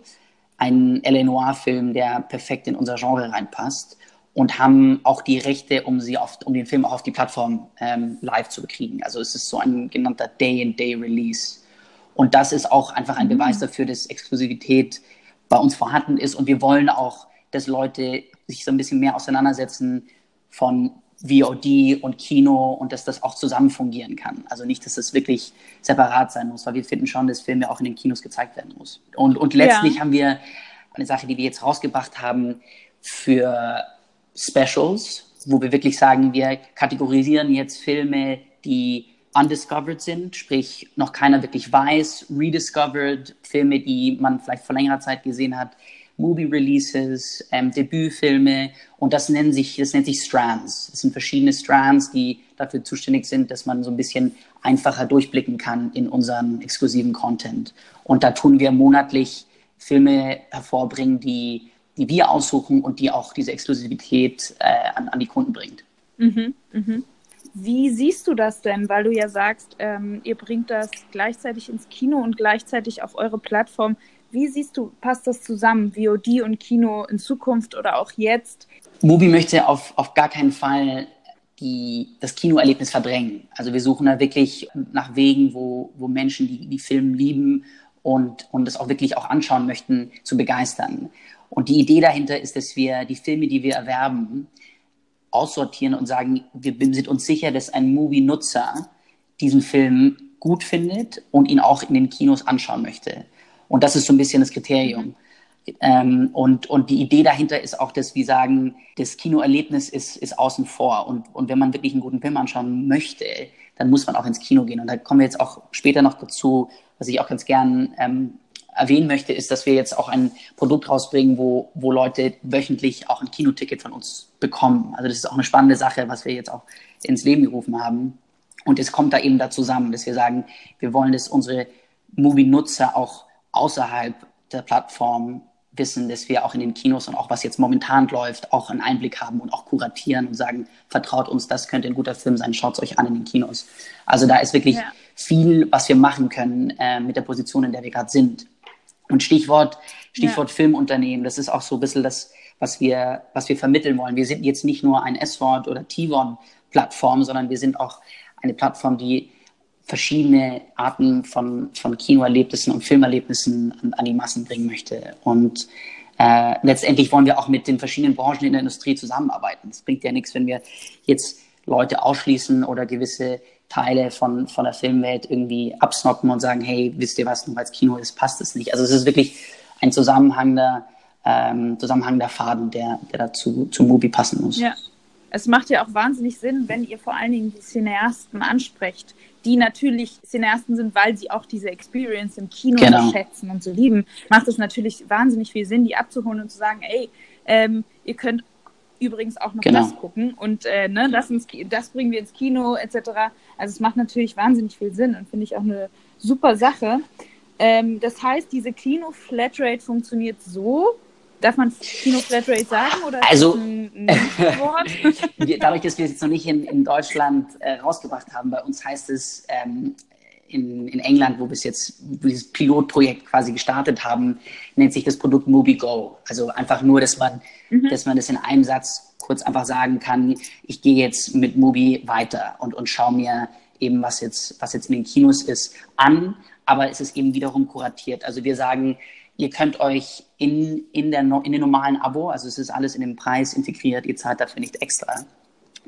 ein L.A. Noir-Film, der perfekt in unser Genre reinpasst und haben auch die Rechte, um sie auf, um den Film auch auf die Plattform ähm, live zu bekriegen. Also es ist so ein genannter Day-in-Day-Release. Und das ist auch einfach ein mhm. Beweis dafür, dass Exklusivität bei uns vorhanden ist. Und wir wollen auch, dass Leute sich so ein bisschen mehr auseinandersetzen von VOD und Kino und dass das auch zusammen fungieren kann. Also nicht, dass das wirklich separat sein muss, weil wir finden schon, dass Filme auch in den Kinos gezeigt werden muss. Und, und letztlich ja. haben wir eine Sache, die wir jetzt rausgebracht haben für Specials, wo wir wirklich sagen, wir kategorisieren jetzt Filme, die undiscovered sind, sprich noch keiner wirklich weiß, rediscovered, Filme, die man vielleicht vor längerer Zeit gesehen hat, Movie-Releases, ähm, Debütfilme und das nennen sich, das nennt sich Strands. Das sind verschiedene Strands, die dafür zuständig sind, dass man so ein bisschen einfacher durchblicken kann in unseren exklusiven Content. Und da tun wir monatlich Filme hervorbringen, die, die wir aussuchen und die auch diese Exklusivität äh, an, an die Kunden bringt. Mhm, mhm. Wie siehst du das denn? Weil du ja sagst, ähm, ihr bringt das gleichzeitig ins Kino und gleichzeitig auf eure Plattform. Wie siehst du, passt das zusammen, VOD und Kino in Zukunft oder auch jetzt? Mubi möchte auf, auf gar keinen Fall die, das Kinoerlebnis verdrängen. Also wir suchen da wirklich nach Wegen, wo, wo Menschen, die die Filme lieben und, und das auch wirklich auch anschauen möchten, zu begeistern. Und die Idee dahinter ist, dass wir die Filme, die wir erwerben, aussortieren und sagen, wir sind uns sicher, dass ein Movie-Nutzer diesen Film gut findet und ihn auch in den Kinos anschauen möchte. Und das ist so ein bisschen das Kriterium. Ähm, und, und die Idee dahinter ist auch, dass wir sagen, das Kinoerlebnis ist, ist außen vor. Und, und wenn man wirklich einen guten Film anschauen möchte, dann muss man auch ins Kino gehen. Und da kommen wir jetzt auch später noch dazu, was ich auch ganz gern ähm, erwähnen möchte, ist, dass wir jetzt auch ein Produkt rausbringen, wo, wo Leute wöchentlich auch ein Kinoticket von uns bekommen. Also das ist auch eine spannende Sache, was wir jetzt auch ins Leben gerufen haben. Und es kommt da eben da zusammen, dass wir sagen, wir wollen, dass unsere Movie-Nutzer auch außerhalb der Plattform wissen, dass wir auch in den Kinos und auch was jetzt momentan läuft, auch einen Einblick haben und auch kuratieren und sagen, vertraut uns, das könnte ein guter Film sein, schaut es euch an in den Kinos. Also da ist wirklich ja. viel, was wir machen können äh, mit der Position, in der wir gerade sind. Und Stichwort, Stichwort ja. Filmunternehmen, das ist auch so ein bisschen das, was wir, was wir vermitteln wollen. Wir sind jetzt nicht nur ein S-Wort oder T-Wort-Plattform, sondern wir sind auch eine Plattform, die verschiedene Arten von, von Kinoerlebnissen und Filmerlebnissen an, an die Massen bringen möchte. Und äh, letztendlich wollen wir auch mit den verschiedenen Branchen in der Industrie zusammenarbeiten. Es bringt ja nichts, wenn wir jetzt Leute ausschließen oder gewisse Teile von, von der Filmwelt irgendwie absnoppen und sagen, hey, wisst ihr was, nur weil es Kino ist, passt es nicht. Also es ist wirklich ein zusammenhangender, ähm, zusammenhangender Faden, der, der dazu zu Movie passen muss. Ja. Es macht ja auch wahnsinnig Sinn, wenn ihr vor allen Dingen die Cineasten ansprecht, die natürlich Cineasten sind, weil sie auch diese Experience im Kino genau. schätzen und so lieben, macht es natürlich wahnsinnig viel Sinn, die abzuholen und zu sagen, ey, ähm, ihr könnt übrigens auch noch genau. das gucken und äh, ne, das, ins, das bringen wir ins Kino etc. Also es macht natürlich wahnsinnig viel Sinn und finde ich auch eine super Sache. Ähm, das heißt, diese Kino-Flatrate funktioniert so, Darf man Kino Flatrate sagen oder also, ein, [LAUGHS] dadurch, dass wir es jetzt noch nicht in, in Deutschland äh, rausgebracht haben, bei uns heißt es ähm, in, in England, wo wir es jetzt dieses Pilotprojekt quasi gestartet haben, nennt sich das Produkt MobiGo. Also einfach nur, dass man, mhm. dass man das in einem Satz kurz einfach sagen kann, ich gehe jetzt mit Mobi weiter und, und schaue mir eben, was jetzt, was jetzt in den Kinos ist, an. Aber es ist eben wiederum kuratiert. Also wir sagen, Ihr könnt euch in, in, der, in den normalen Abo, also es ist alles in den Preis integriert, ihr zahlt dafür nicht extra,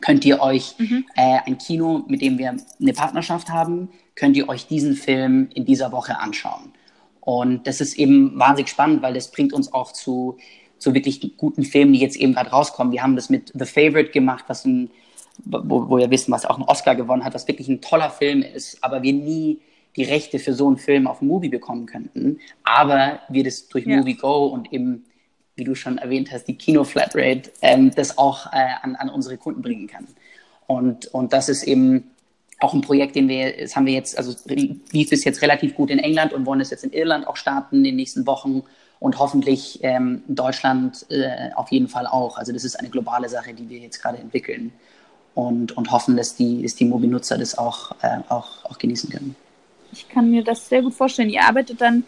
könnt ihr euch mhm. äh, ein Kino, mit dem wir eine Partnerschaft haben, könnt ihr euch diesen Film in dieser Woche anschauen. Und das ist eben wahnsinnig spannend, weil das bringt uns auch zu zu wirklich guten Filmen, die jetzt eben gerade rauskommen. Wir haben das mit The Favorite gemacht, was ein, wo, wo wir wissen, was auch einen Oscar gewonnen hat, was wirklich ein toller Film ist, aber wir nie die Rechte für so einen Film auf Movie bekommen könnten. Aber wir das durch ja. Movie Go und eben, wie du schon erwähnt hast, die Kino-Flatrate, ähm, das auch äh, an, an unsere Kunden bringen kann. Und, und das ist eben auch ein Projekt, den wir, das haben wir jetzt, also lief es jetzt relativ gut in England und wollen es jetzt in Irland auch starten in den nächsten Wochen und hoffentlich ähm, in Deutschland äh, auf jeden Fall auch. Also das ist eine globale Sache, die wir jetzt gerade entwickeln und, und hoffen, dass die, dass die Mobilnutzer das auch, äh, auch, auch genießen können. Ich kann mir das sehr gut vorstellen. Ihr arbeitet dann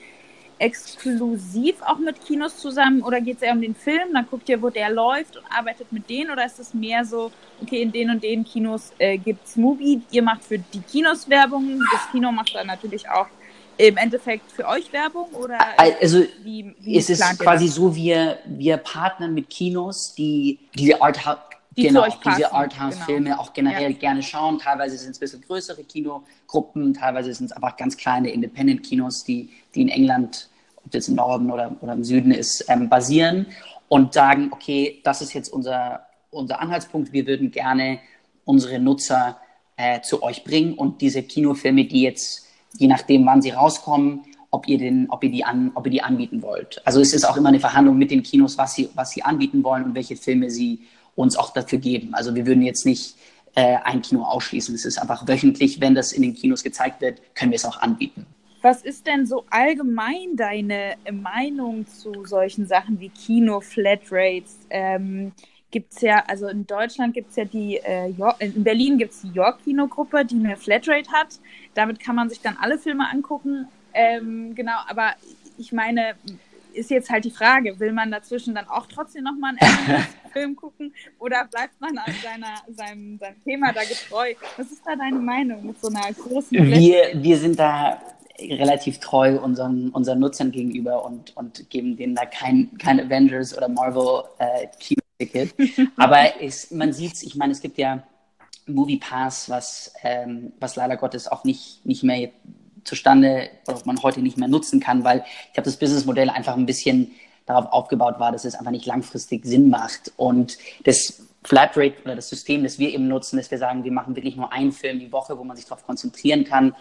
exklusiv auch mit Kinos zusammen oder geht es eher um den Film? Dann guckt ihr, wo der läuft und arbeitet mit denen oder ist es mehr so, okay, in den und den Kinos äh, gibt es Movie, ihr macht für die Kinos Werbung, das Kino macht dann natürlich auch im Endeffekt für euch Werbung oder also wie, wie es ist quasi so wir wir partnern mit Kinos die diese Art die genau, diese Arthouse-Filme genau. auch generell ja. gerne schauen. Teilweise sind es ein bisschen größere Kinogruppen, teilweise sind es einfach ganz kleine Independent-Kinos, die, die in England, ob das im Norden oder, oder im Süden ist, ähm, basieren und sagen, okay, das ist jetzt unser, unser Anhaltspunkt, wir würden gerne unsere Nutzer äh, zu euch bringen und diese Kinofilme, die jetzt, je nachdem, wann sie rauskommen, ob ihr, den, ob, ihr die an, ob ihr die anbieten wollt. Also es ist auch immer eine Verhandlung mit den Kinos, was sie, was sie anbieten wollen und welche Filme sie uns auch dafür geben. Also wir würden jetzt nicht äh, ein Kino ausschließen. Es ist einfach wöchentlich, wenn das in den Kinos gezeigt wird, können wir es auch anbieten. Was ist denn so allgemein deine Meinung zu solchen Sachen wie Kino-Flatrates? Ähm, gibt es ja, also in Deutschland gibt es ja die, äh, in Berlin gibt es die York-Kinogruppe, die eine Flatrate hat. Damit kann man sich dann alle Filme angucken. Ähm, genau, aber ich meine, ist jetzt halt die Frage, will man dazwischen dann auch trotzdem nochmal einen [LAUGHS] Film gucken oder bleibt man an seiner, seinem, seinem Thema da getreu? Was ist da deine Meinung mit so einer großen Wir, wir sind da relativ treu unseren, unseren Nutzern gegenüber und, und geben denen da kein, kein Avengers oder Marvel äh, Kino-Ticket. [LAUGHS] Aber es, man sieht es, ich meine, es gibt ja Movie Pass, was, ähm, was leider Gottes auch nicht, nicht mehr zustande, was man heute nicht mehr nutzen kann, weil ich glaube, das Businessmodell einfach ein bisschen darauf aufgebaut war, dass es einfach nicht langfristig Sinn macht. Und das Flatrate oder das System, das wir eben nutzen, dass wir sagen, wir machen wirklich nur einen Film die Woche, wo man sich darauf konzentrieren kann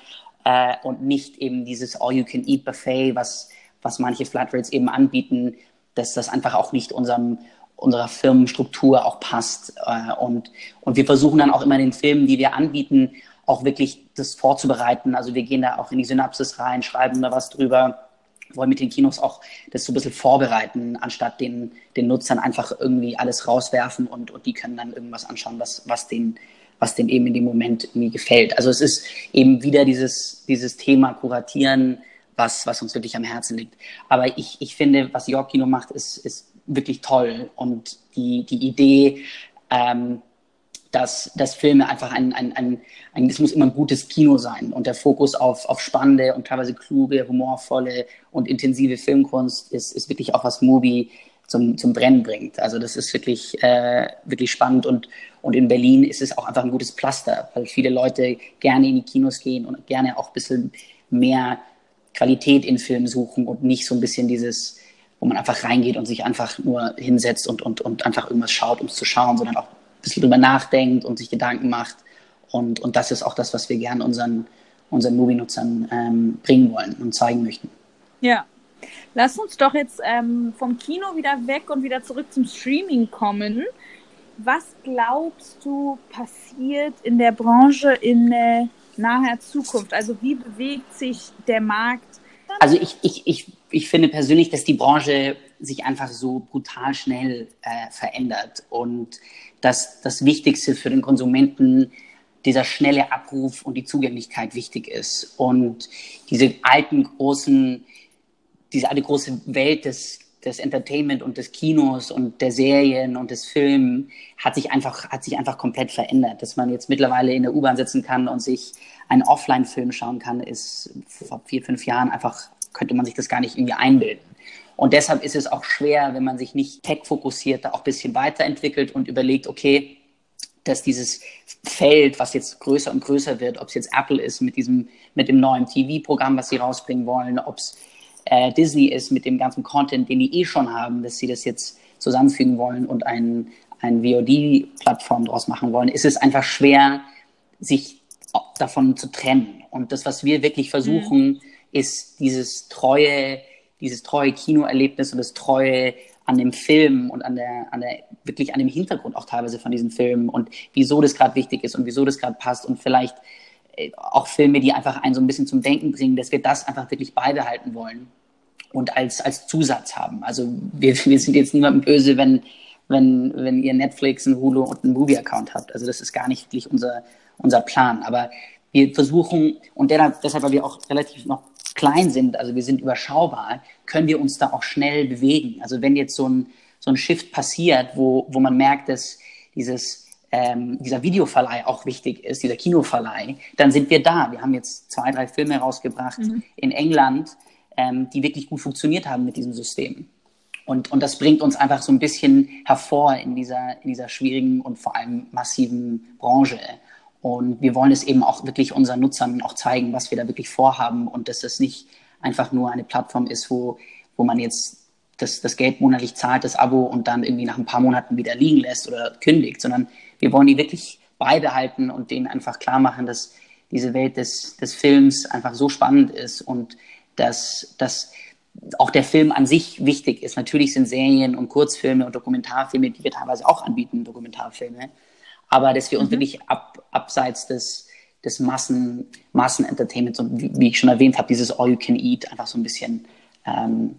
äh, und nicht eben dieses All-You-Can-Eat-Buffet, was, was manche Flatrates eben anbieten, dass das einfach auch nicht unserem unserer Firmenstruktur auch passt. Äh, und, und wir versuchen dann auch immer den Filmen, die wir anbieten, auch wirklich das vorzubereiten. Also wir gehen da auch in die Synapsis rein, schreiben da was drüber, wollen mit den Kinos auch das so ein bisschen vorbereiten, anstatt den, den Nutzern einfach irgendwie alles rauswerfen und, und die können dann irgendwas anschauen, was, was denen was denen eben in dem Moment irgendwie gefällt. Also es ist eben wieder dieses, dieses Thema Kuratieren, was, was uns wirklich am Herzen liegt. Aber ich, ich finde, was York Kino macht, ist, ist wirklich toll. Und die, die Idee, ähm, dass, dass Filme einfach ein, ein, ein, ein, es muss immer ein gutes Kino sein und der Fokus auf, auf spannende und teilweise kluge, humorvolle und intensive Filmkunst ist, ist wirklich auch was Movie zum, zum Brennen bringt. Also das ist wirklich, äh, wirklich spannend und, und in Berlin ist es auch einfach ein gutes Pflaster, weil viele Leute gerne in die Kinos gehen und gerne auch ein bisschen mehr Qualität in Filmen suchen und nicht so ein bisschen dieses, wo man einfach reingeht und sich einfach nur hinsetzt und, und, und einfach irgendwas schaut, um es zu schauen, sondern auch bisschen drüber nachdenkt und sich Gedanken macht. Und, und das ist auch das, was wir gerne unseren, unseren Movie-Nutzern ähm, bringen wollen und zeigen möchten. Ja. Lass uns doch jetzt ähm, vom Kino wieder weg und wieder zurück zum Streaming kommen. Was glaubst du passiert in der Branche in äh, naher Zukunft? Also wie bewegt sich der Markt? Also ich, ich, ich, ich finde persönlich, dass die Branche sich einfach so brutal schnell äh, verändert und dass das Wichtigste für den Konsumenten dieser schnelle Abruf und die Zugänglichkeit wichtig ist. Und diese alten großen, diese alte große Welt des, des Entertainment und des Kinos und der Serien und des Films hat sich einfach, hat sich einfach komplett verändert. Dass man jetzt mittlerweile in der U-Bahn sitzen kann und sich einen Offline-Film schauen kann, ist vor vier, fünf Jahren einfach, könnte man sich das gar nicht irgendwie einbilden. Und deshalb ist es auch schwer, wenn man sich nicht tech-fokussiert, da auch ein bisschen weiterentwickelt und überlegt, okay, dass dieses Feld, was jetzt größer und größer wird, ob es jetzt Apple ist mit diesem, mit dem neuen TV-Programm, was sie rausbringen wollen, ob es äh, Disney ist mit dem ganzen Content, den die eh schon haben, dass sie das jetzt zusammenfügen wollen und ein, ein VOD-Plattform draus machen wollen, ist es einfach schwer, sich davon zu trennen. Und das, was wir wirklich versuchen, mhm. ist dieses treue, dieses treue Kinoerlebnis und das treue an dem Film und an der, an der, wirklich an dem Hintergrund auch teilweise von diesen Filmen und wieso das gerade wichtig ist und wieso das gerade passt und vielleicht äh, auch Filme, die einfach einen so ein bisschen zum Denken bringen, dass wir das einfach wirklich beibehalten wollen und als, als Zusatz haben. Also wir, [LAUGHS] wir sind jetzt niemandem böse, wenn, wenn, wenn ihr Netflix, ein Hulu und einen Movie-Account habt. Also das ist gar nicht wirklich unser, unser Plan. Aber wir versuchen, und deshalb, weil wir auch relativ noch klein sind, also wir sind überschaubar, können wir uns da auch schnell bewegen. Also wenn jetzt so ein, so ein Shift passiert, wo, wo man merkt, dass dieses, ähm, dieser Videoverleih auch wichtig ist, dieser Kinoverleih, dann sind wir da. Wir haben jetzt zwei, drei Filme rausgebracht mhm. in England, ähm, die wirklich gut funktioniert haben mit diesem System. Und, und das bringt uns einfach so ein bisschen hervor in dieser, in dieser schwierigen und vor allem massiven Branche. Und wir wollen es eben auch wirklich unseren Nutzern auch zeigen, was wir da wirklich vorhaben und dass es nicht einfach nur eine Plattform ist, wo, wo man jetzt das, das Geld monatlich zahlt, das Abo und dann irgendwie nach ein paar Monaten wieder liegen lässt oder kündigt, sondern wir wollen die wirklich beibehalten und denen einfach klar machen, dass diese Welt des, des Films einfach so spannend ist und dass, dass auch der Film an sich wichtig ist. Natürlich sind Serien und Kurzfilme und Dokumentarfilme, die wir teilweise auch anbieten, Dokumentarfilme, aber dass wir uns mhm. wirklich ab, abseits des, des Massen, Massenentertainments und wie, wie, ich schon erwähnt habe, dieses All You Can Eat einfach so ein bisschen ähm,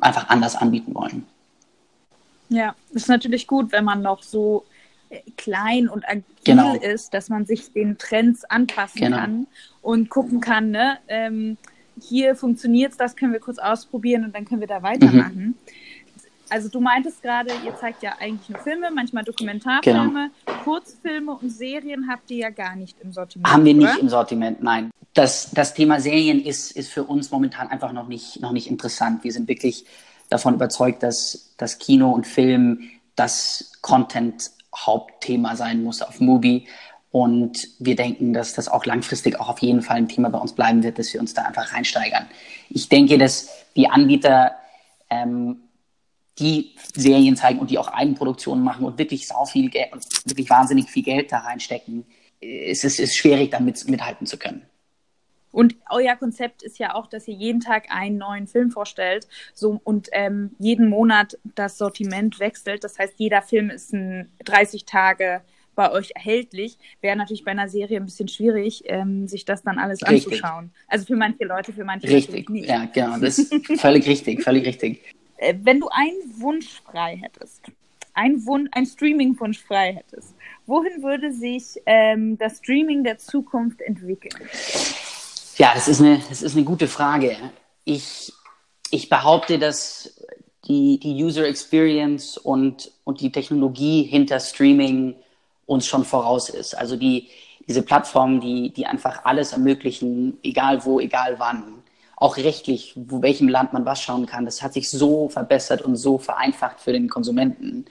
einfach anders anbieten wollen. Ja, ist natürlich gut, wenn man noch so äh, klein und agil genau. ist, dass man sich den Trends anpassen genau. kann und gucken kann, ne? Ähm, hier funktioniert es, das können wir kurz ausprobieren und dann können wir da weitermachen. Mhm. Also du meintest gerade, ihr zeigt ja eigentlich nur Filme, manchmal Dokumentarfilme, genau. Kurzfilme und Serien habt ihr ja gar nicht im Sortiment. Haben wir oder? nicht im Sortiment, nein. Das, das Thema Serien ist, ist für uns momentan einfach noch nicht, noch nicht interessant. Wir sind wirklich davon überzeugt, dass das Kino und Film das Content-Hauptthema sein muss auf Mubi. Und wir denken, dass das auch langfristig auch auf jeden Fall ein Thema bei uns bleiben wird, dass wir uns da einfach reinsteigern. Ich denke, dass die Anbieter ähm, die Serien zeigen und die auch Eigenproduktionen machen und wirklich sau viel Geld und wirklich wahnsinnig viel Geld da reinstecken, es ist, ist schwierig, damit mithalten zu können. Und euer Konzept ist ja auch, dass ihr jeden Tag einen neuen Film vorstellt so, und ähm, jeden Monat das Sortiment wechselt. Das heißt, jeder Film ist ein 30 Tage bei euch erhältlich. Wäre natürlich bei einer Serie ein bisschen schwierig, ähm, sich das dann alles richtig. anzuschauen. Also für manche Leute, für manche richtig. nicht. Ja, genau. Das ist völlig richtig, völlig richtig. Äh, wenn du einen Wunsch frei hättest, ein, Wun ein Streaming-Wunsch frei hättest, wohin würde sich ähm, das Streaming der Zukunft entwickeln? Ja, das ist eine, das ist eine gute Frage. Ich, ich behaupte, dass die, die User Experience und, und die Technologie hinter Streaming uns schon voraus ist. Also die, diese Plattformen, die, die einfach alles ermöglichen, egal wo, egal wann auch rechtlich, wo welchem Land man was schauen kann, das hat sich so verbessert und so vereinfacht für den Konsumenten,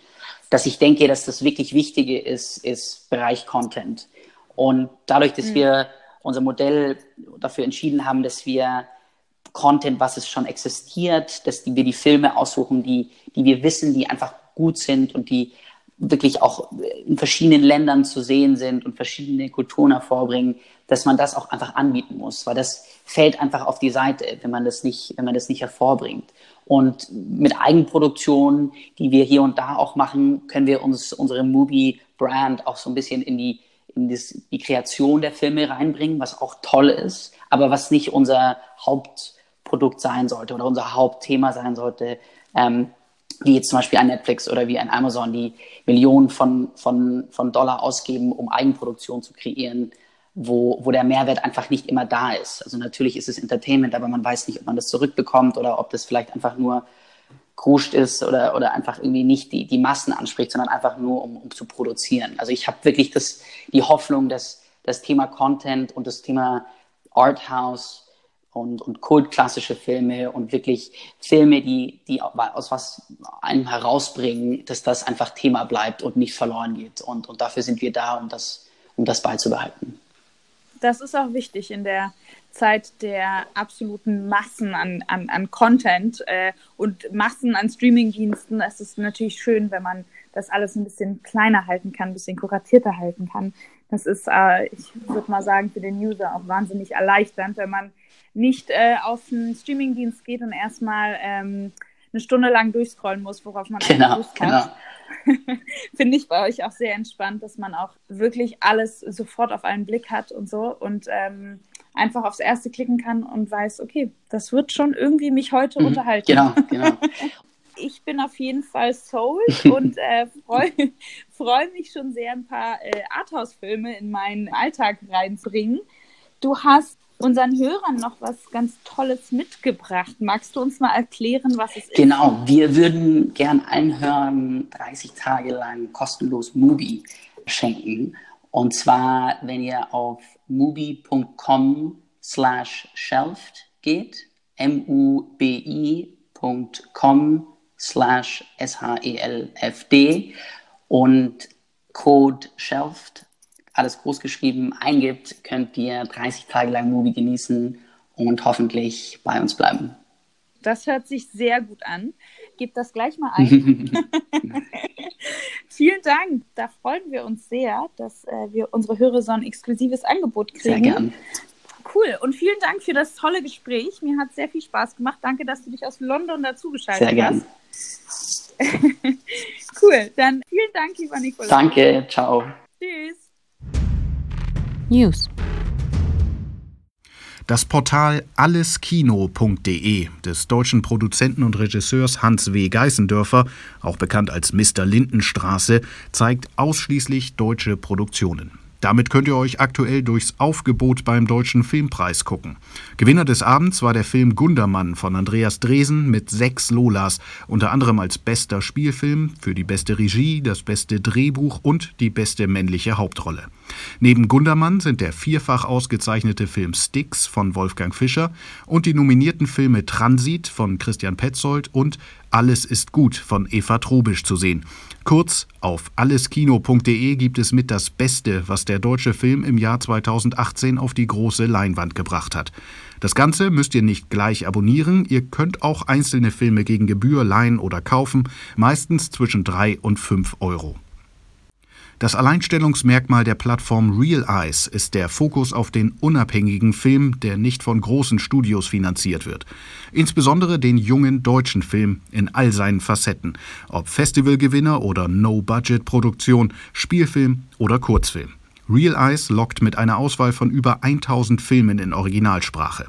dass ich denke, dass das wirklich Wichtige ist, ist Bereich Content. Und dadurch, dass mhm. wir unser Modell dafür entschieden haben, dass wir Content, was es schon existiert, dass wir die Filme aussuchen, die, die wir wissen, die einfach gut sind und die wirklich auch in verschiedenen Ländern zu sehen sind und verschiedene Kulturen hervorbringen, dass man das auch einfach anbieten muss, weil das fällt einfach auf die Seite, wenn man das nicht, wenn man das nicht hervorbringt. Und mit Eigenproduktionen, die wir hier und da auch machen, können wir uns unsere Movie-Brand auch so ein bisschen in die, in das, die Kreation der Filme reinbringen, was auch toll ist, aber was nicht unser Hauptprodukt sein sollte oder unser Hauptthema sein sollte. Ähm, wie jetzt zum Beispiel ein Netflix oder wie ein Amazon, die Millionen von, von, von Dollar ausgeben, um Eigenproduktion zu kreieren, wo, wo der Mehrwert einfach nicht immer da ist. Also natürlich ist es Entertainment, aber man weiß nicht, ob man das zurückbekommt oder ob das vielleicht einfach nur kruscht ist oder, oder einfach irgendwie nicht die, die Massen anspricht, sondern einfach nur, um, um zu produzieren. Also ich habe wirklich das, die Hoffnung, dass das Thema Content und das Thema Arthouse und, und kultklassische Filme und wirklich Filme, die, die aus was einem herausbringen, dass das einfach Thema bleibt und nicht verloren geht. Und, und dafür sind wir da, um das, um das beizubehalten. Das ist auch wichtig in der Zeit der absoluten Massen an, an, an Content äh, und Massen an Streamingdiensten. Es ist natürlich schön, wenn man das alles ein bisschen kleiner halten kann, ein bisschen kuratierter halten kann. Das ist, äh, ich würde mal sagen, für den User auch wahnsinnig erleichternd, wenn man nicht äh, auf einen Streamingdienst geht und erstmal ähm, eine Stunde lang durchscrollen muss, worauf man genau, Lust hat. Genau. [LAUGHS] Finde ich bei euch auch sehr entspannt, dass man auch wirklich alles sofort auf einen Blick hat und so und ähm, einfach aufs erste klicken kann und weiß, okay, das wird schon irgendwie mich heute mhm, unterhalten. Genau, [LAUGHS] genau. ich bin auf jeden Fall sold [LAUGHS] und äh, freue freu mich schon sehr, ein paar äh, Arthouse-Filme in meinen Alltag reinzubringen. Du hast unseren Hörern noch was ganz Tolles mitgebracht. Magst du uns mal erklären, was es ist? Genau, wir würden gern allen Hörern 30 Tage lang kostenlos Mubi schenken. Und zwar, wenn ihr auf mubi.com slash shelved geht, m-u-b-i.com slash s-h-e-l-f-d und Code shelved alles groß geschrieben eingibt, könnt ihr 30 Tage lang Movie genießen und hoffentlich bei uns bleiben. Das hört sich sehr gut an. Gebt das gleich mal ein. [LAUGHS] Vielen Dank. Da freuen wir uns sehr, dass äh, wir unsere Hörer so ein exklusives Angebot kriegen. Sehr gern. Cool. Und vielen Dank für das tolle Gespräch. Mir hat sehr viel Spaß gemacht. Danke, dass du dich aus London dazugeschaltet sehr gern. hast. [LAUGHS] cool. Dann vielen Dank, lieber Nikolaus. Danke. Ciao. Tschüss. News. Das Portal alleskino.de des deutschen Produzenten und Regisseurs Hans W. Geißendörfer, auch bekannt als Mr. Lindenstraße, zeigt ausschließlich deutsche Produktionen. Damit könnt ihr euch aktuell durchs Aufgebot beim Deutschen Filmpreis gucken. Gewinner des Abends war der Film Gundermann von Andreas Dresen mit sechs Lolas, unter anderem als bester Spielfilm, für die beste Regie, das beste Drehbuch und die beste männliche Hauptrolle. Neben Gundermann sind der vierfach ausgezeichnete Film Sticks von Wolfgang Fischer und die nominierten Filme Transit von Christian Petzold und Alles ist gut von Eva Trobisch zu sehen. Kurz, auf alleskino.de gibt es mit das Beste, was der deutsche Film im Jahr 2018 auf die große Leinwand gebracht hat. Das Ganze müsst ihr nicht gleich abonnieren, ihr könnt auch einzelne Filme gegen Gebühr leihen oder kaufen, meistens zwischen 3 und 5 Euro. Das Alleinstellungsmerkmal der Plattform Real Eyes ist der Fokus auf den unabhängigen Film, der nicht von großen Studios finanziert wird. Insbesondere den jungen deutschen Film in all seinen Facetten, ob Festivalgewinner oder No-Budget-Produktion, Spielfilm oder Kurzfilm. Real Eyes lockt mit einer Auswahl von über 1000 Filmen in Originalsprache.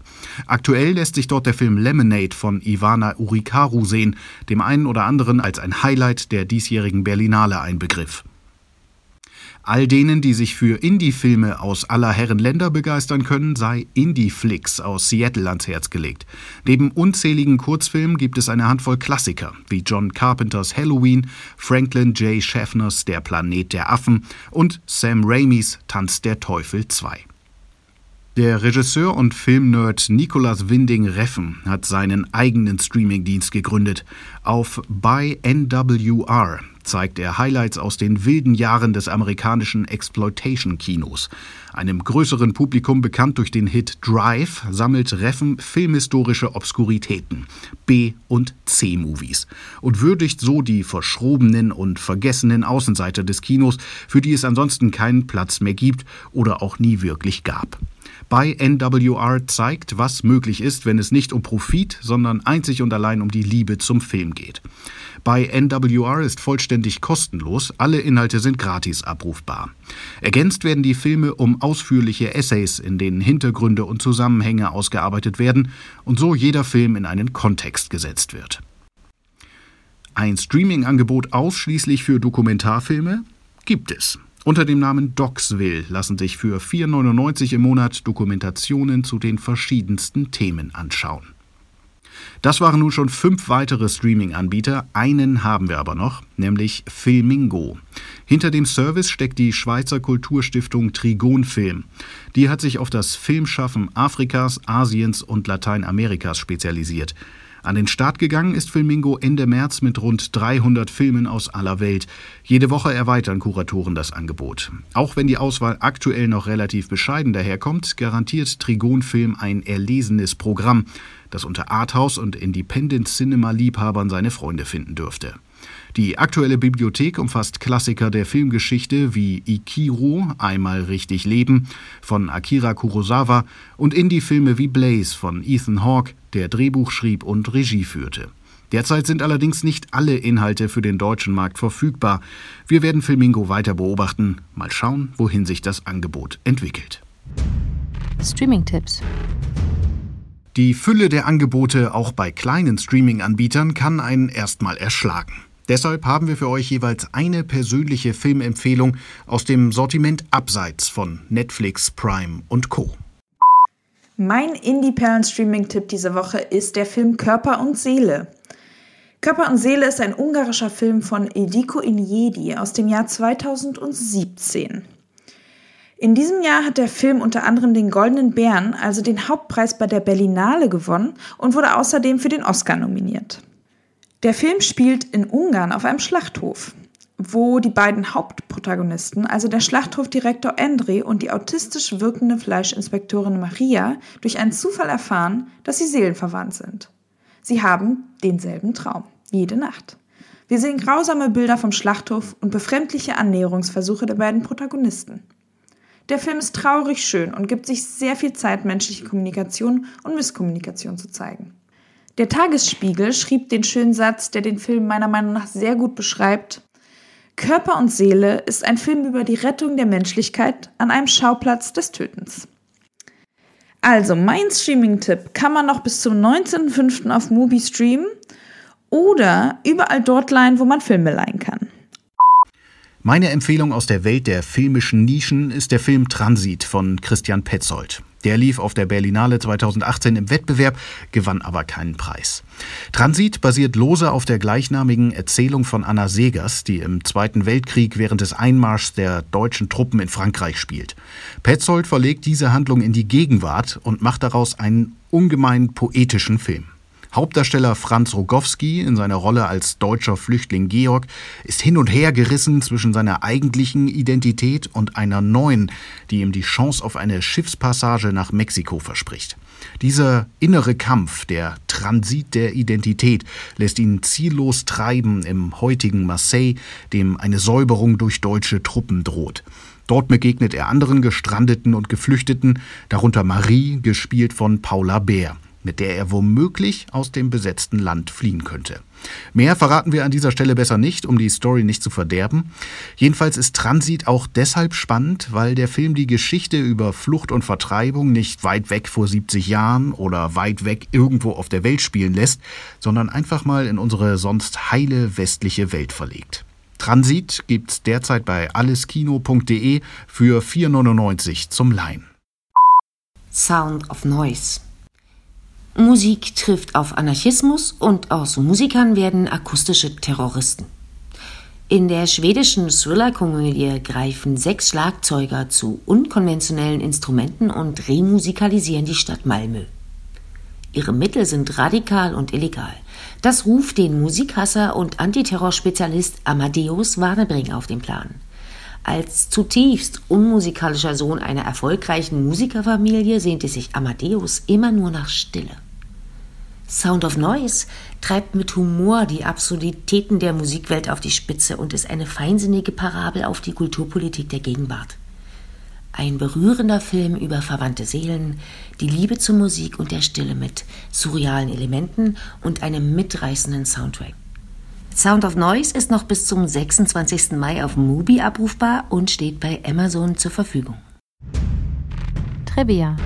Aktuell lässt sich dort der Film Lemonade von Ivana Urikaru sehen, dem einen oder anderen als ein Highlight der diesjährigen Berlinale ein Begriff. All denen, die sich für Indie-Filme aus aller Herren Länder begeistern können, sei Indie-Flix aus Seattle ans Herz gelegt. Neben unzähligen Kurzfilmen gibt es eine Handvoll Klassiker, wie John Carpenters Halloween, Franklin J. Schaffners Der Planet der Affen und Sam Raimis Tanz der Teufel 2. Der Regisseur und Filmnerd Nicolas Winding Reffen hat seinen eigenen Streamingdienst gegründet. Auf By NWR zeigt er Highlights aus den wilden Jahren des amerikanischen Exploitation-Kinos. Einem größeren Publikum bekannt durch den Hit Drive sammelt Reffen filmhistorische Obskuritäten, B- und C-Movies und würdigt so die verschrobenen und vergessenen Außenseiter des Kinos, für die es ansonsten keinen Platz mehr gibt oder auch nie wirklich gab bei NWR zeigt, was möglich ist, wenn es nicht um Profit, sondern einzig und allein um die Liebe zum Film geht. Bei NWR ist vollständig kostenlos, alle Inhalte sind gratis abrufbar. Ergänzt werden die Filme um ausführliche Essays, in denen Hintergründe und Zusammenhänge ausgearbeitet werden und so jeder Film in einen Kontext gesetzt wird. Ein Streaming-Angebot ausschließlich für Dokumentarfilme gibt es. Unter dem Namen Docsville lassen sich für 4,99 im Monat Dokumentationen zu den verschiedensten Themen anschauen. Das waren nun schon fünf weitere Streaming-Anbieter. Einen haben wir aber noch. nämlich Filmingo. Hinter dem Service steckt die Schweizer Kulturstiftung Trigon Film. Die hat sich auf das Filmschaffen Afrikas, Asiens und Lateinamerikas spezialisiert. An den Start gegangen ist Filmingo Ende März mit rund 300 Filmen aus aller Welt. Jede Woche erweitern Kuratoren das Angebot. Auch wenn die Auswahl aktuell noch relativ bescheiden daherkommt, garantiert Trigon Film ein erlesenes Programm, das unter Arthouse und Independent Cinema Liebhabern seine Freunde finden dürfte. Die aktuelle Bibliothek umfasst Klassiker der Filmgeschichte wie Ikiru, Einmal richtig leben von Akira Kurosawa und Indie-Filme wie Blaze von Ethan Hawke, der Drehbuch schrieb und Regie führte. Derzeit sind allerdings nicht alle Inhalte für den deutschen Markt verfügbar. Wir werden Filmingo weiter beobachten. Mal schauen, wohin sich das Angebot entwickelt. Streaming-Tipps. Die Fülle der Angebote auch bei kleinen Streaming-Anbietern kann einen erstmal erschlagen. Deshalb haben wir für euch jeweils eine persönliche Filmempfehlung aus dem Sortiment abseits von Netflix, Prime und Co. Mein Indie-Perlen-Streaming-Tipp diese Woche ist der Film Körper und Seele. Körper und Seele ist ein ungarischer Film von Ediko Injedi aus dem Jahr 2017. In diesem Jahr hat der Film unter anderem den Goldenen Bären, also den Hauptpreis bei der Berlinale, gewonnen und wurde außerdem für den Oscar nominiert. Der Film spielt in Ungarn auf einem Schlachthof, wo die beiden Hauptprotagonisten, also der Schlachthofdirektor Andre und die autistisch wirkende Fleischinspektorin Maria, durch einen Zufall erfahren, dass sie seelenverwandt sind. Sie haben denselben Traum, jede Nacht. Wir sehen grausame Bilder vom Schlachthof und befremdliche Annäherungsversuche der beiden Protagonisten. Der Film ist traurig schön und gibt sich sehr viel Zeit, menschliche Kommunikation und Misskommunikation zu zeigen. Der Tagesspiegel schrieb den schönen Satz, der den Film meiner Meinung nach sehr gut beschreibt. Körper und Seele ist ein Film über die Rettung der Menschlichkeit an einem Schauplatz des Tötens. Also, mein Streaming-Tipp kann man noch bis zum 19.05. auf Mubi streamen oder überall dort leihen, wo man Filme leihen kann. Meine Empfehlung aus der Welt der filmischen Nischen ist der Film Transit von Christian Petzold. Der lief auf der Berlinale 2018 im Wettbewerb, gewann aber keinen Preis. Transit basiert lose auf der gleichnamigen Erzählung von Anna Segers, die im Zweiten Weltkrieg während des Einmarschs der deutschen Truppen in Frankreich spielt. Petzold verlegt diese Handlung in die Gegenwart und macht daraus einen ungemein poetischen Film. Hauptdarsteller Franz Rogowski in seiner Rolle als deutscher Flüchtling Georg ist hin und her gerissen zwischen seiner eigentlichen Identität und einer neuen, die ihm die Chance auf eine Schiffspassage nach Mexiko verspricht. Dieser innere Kampf, der Transit der Identität, lässt ihn ziellos treiben im heutigen Marseille, dem eine Säuberung durch deutsche Truppen droht. Dort begegnet er anderen Gestrandeten und Geflüchteten, darunter Marie, gespielt von Paula Bär mit der er womöglich aus dem besetzten Land fliehen könnte. Mehr verraten wir an dieser Stelle besser nicht, um die Story nicht zu verderben. Jedenfalls ist Transit auch deshalb spannend, weil der Film die Geschichte über Flucht und Vertreibung nicht weit weg vor 70 Jahren oder weit weg irgendwo auf der Welt spielen lässt, sondern einfach mal in unsere sonst heile westliche Welt verlegt. Transit gibt's derzeit bei alleskino.de für 4,99 zum Leihen. Sound of Noise Musik trifft auf Anarchismus und aus Musikern werden akustische Terroristen. In der schwedischen Thriller-Komödie greifen sechs Schlagzeuger zu unkonventionellen Instrumenten und remusikalisieren die Stadt Malmö. Ihre Mittel sind radikal und illegal. Das ruft den Musikhasser und Antiterrorspezialist Amadeus Warnebring auf den Plan. Als zutiefst unmusikalischer Sohn einer erfolgreichen Musikerfamilie sehnte sich Amadeus immer nur nach Stille. Sound of Noise treibt mit Humor die Absurditäten der Musikwelt auf die Spitze und ist eine feinsinnige Parabel auf die Kulturpolitik der Gegenwart. Ein berührender Film über verwandte Seelen, die Liebe zur Musik und der Stille mit surrealen Elementen und einem mitreißenden Soundtrack. Sound of Noise ist noch bis zum 26. Mai auf Mubi abrufbar und steht bei Amazon zur Verfügung. Trivia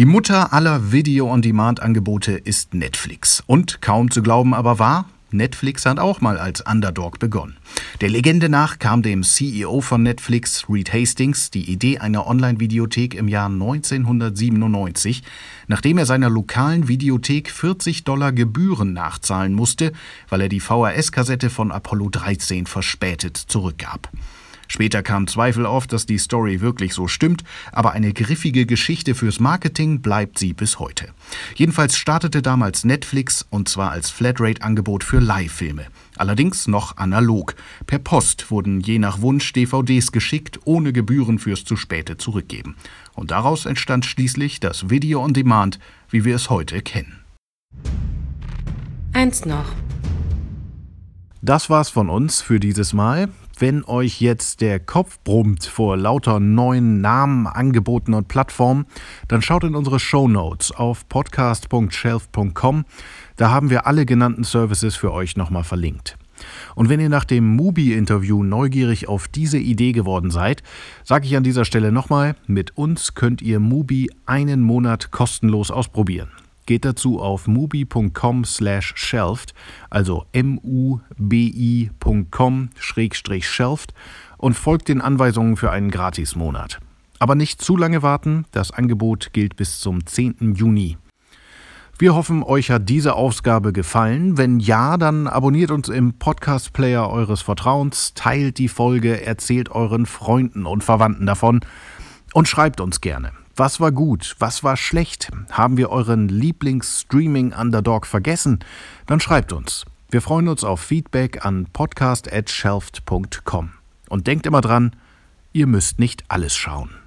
die Mutter aller Video-on-Demand-Angebote ist Netflix. Und kaum zu glauben aber wahr, Netflix hat auch mal als Underdog begonnen. Der Legende nach kam dem CEO von Netflix, Reed Hastings, die Idee einer Online-Videothek im Jahr 1997, nachdem er seiner lokalen Videothek 40 Dollar Gebühren nachzahlen musste, weil er die VHS-Kassette von Apollo 13 verspätet zurückgab. Später kam Zweifel auf, dass die Story wirklich so stimmt, aber eine griffige Geschichte fürs Marketing bleibt sie bis heute. Jedenfalls startete damals Netflix und zwar als Flatrate-Angebot für Live-Filme. Allerdings noch analog. Per Post wurden je nach Wunsch DVDs geschickt, ohne Gebühren fürs zu späte Zurückgeben. Und daraus entstand schließlich das Video on Demand, wie wir es heute kennen. Eins noch. Das war's von uns für dieses Mal. Wenn euch jetzt der Kopf brummt vor lauter neuen Namen, Angeboten und Plattformen, dann schaut in unsere Show Notes auf podcast.shelf.com. Da haben wir alle genannten Services für euch nochmal verlinkt. Und wenn ihr nach dem Mubi-Interview neugierig auf diese Idee geworden seid, sage ich an dieser Stelle nochmal, mit uns könnt ihr Mubi einen Monat kostenlos ausprobieren. Geht dazu auf mubi.com slash shelved, also m-u-b-i.com schrägstrich shelved und folgt den Anweisungen für einen Gratismonat. Aber nicht zu lange warten, das Angebot gilt bis zum 10. Juni. Wir hoffen, euch hat diese Ausgabe gefallen. Wenn ja, dann abonniert uns im Podcast-Player eures Vertrauens, teilt die Folge, erzählt euren Freunden und Verwandten davon und schreibt uns gerne. Was war gut? Was war schlecht? Haben wir euren Lieblings-Streaming-Underdog vergessen? Dann schreibt uns. Wir freuen uns auf Feedback an podcast@shelft.com. Und denkt immer dran, ihr müsst nicht alles schauen.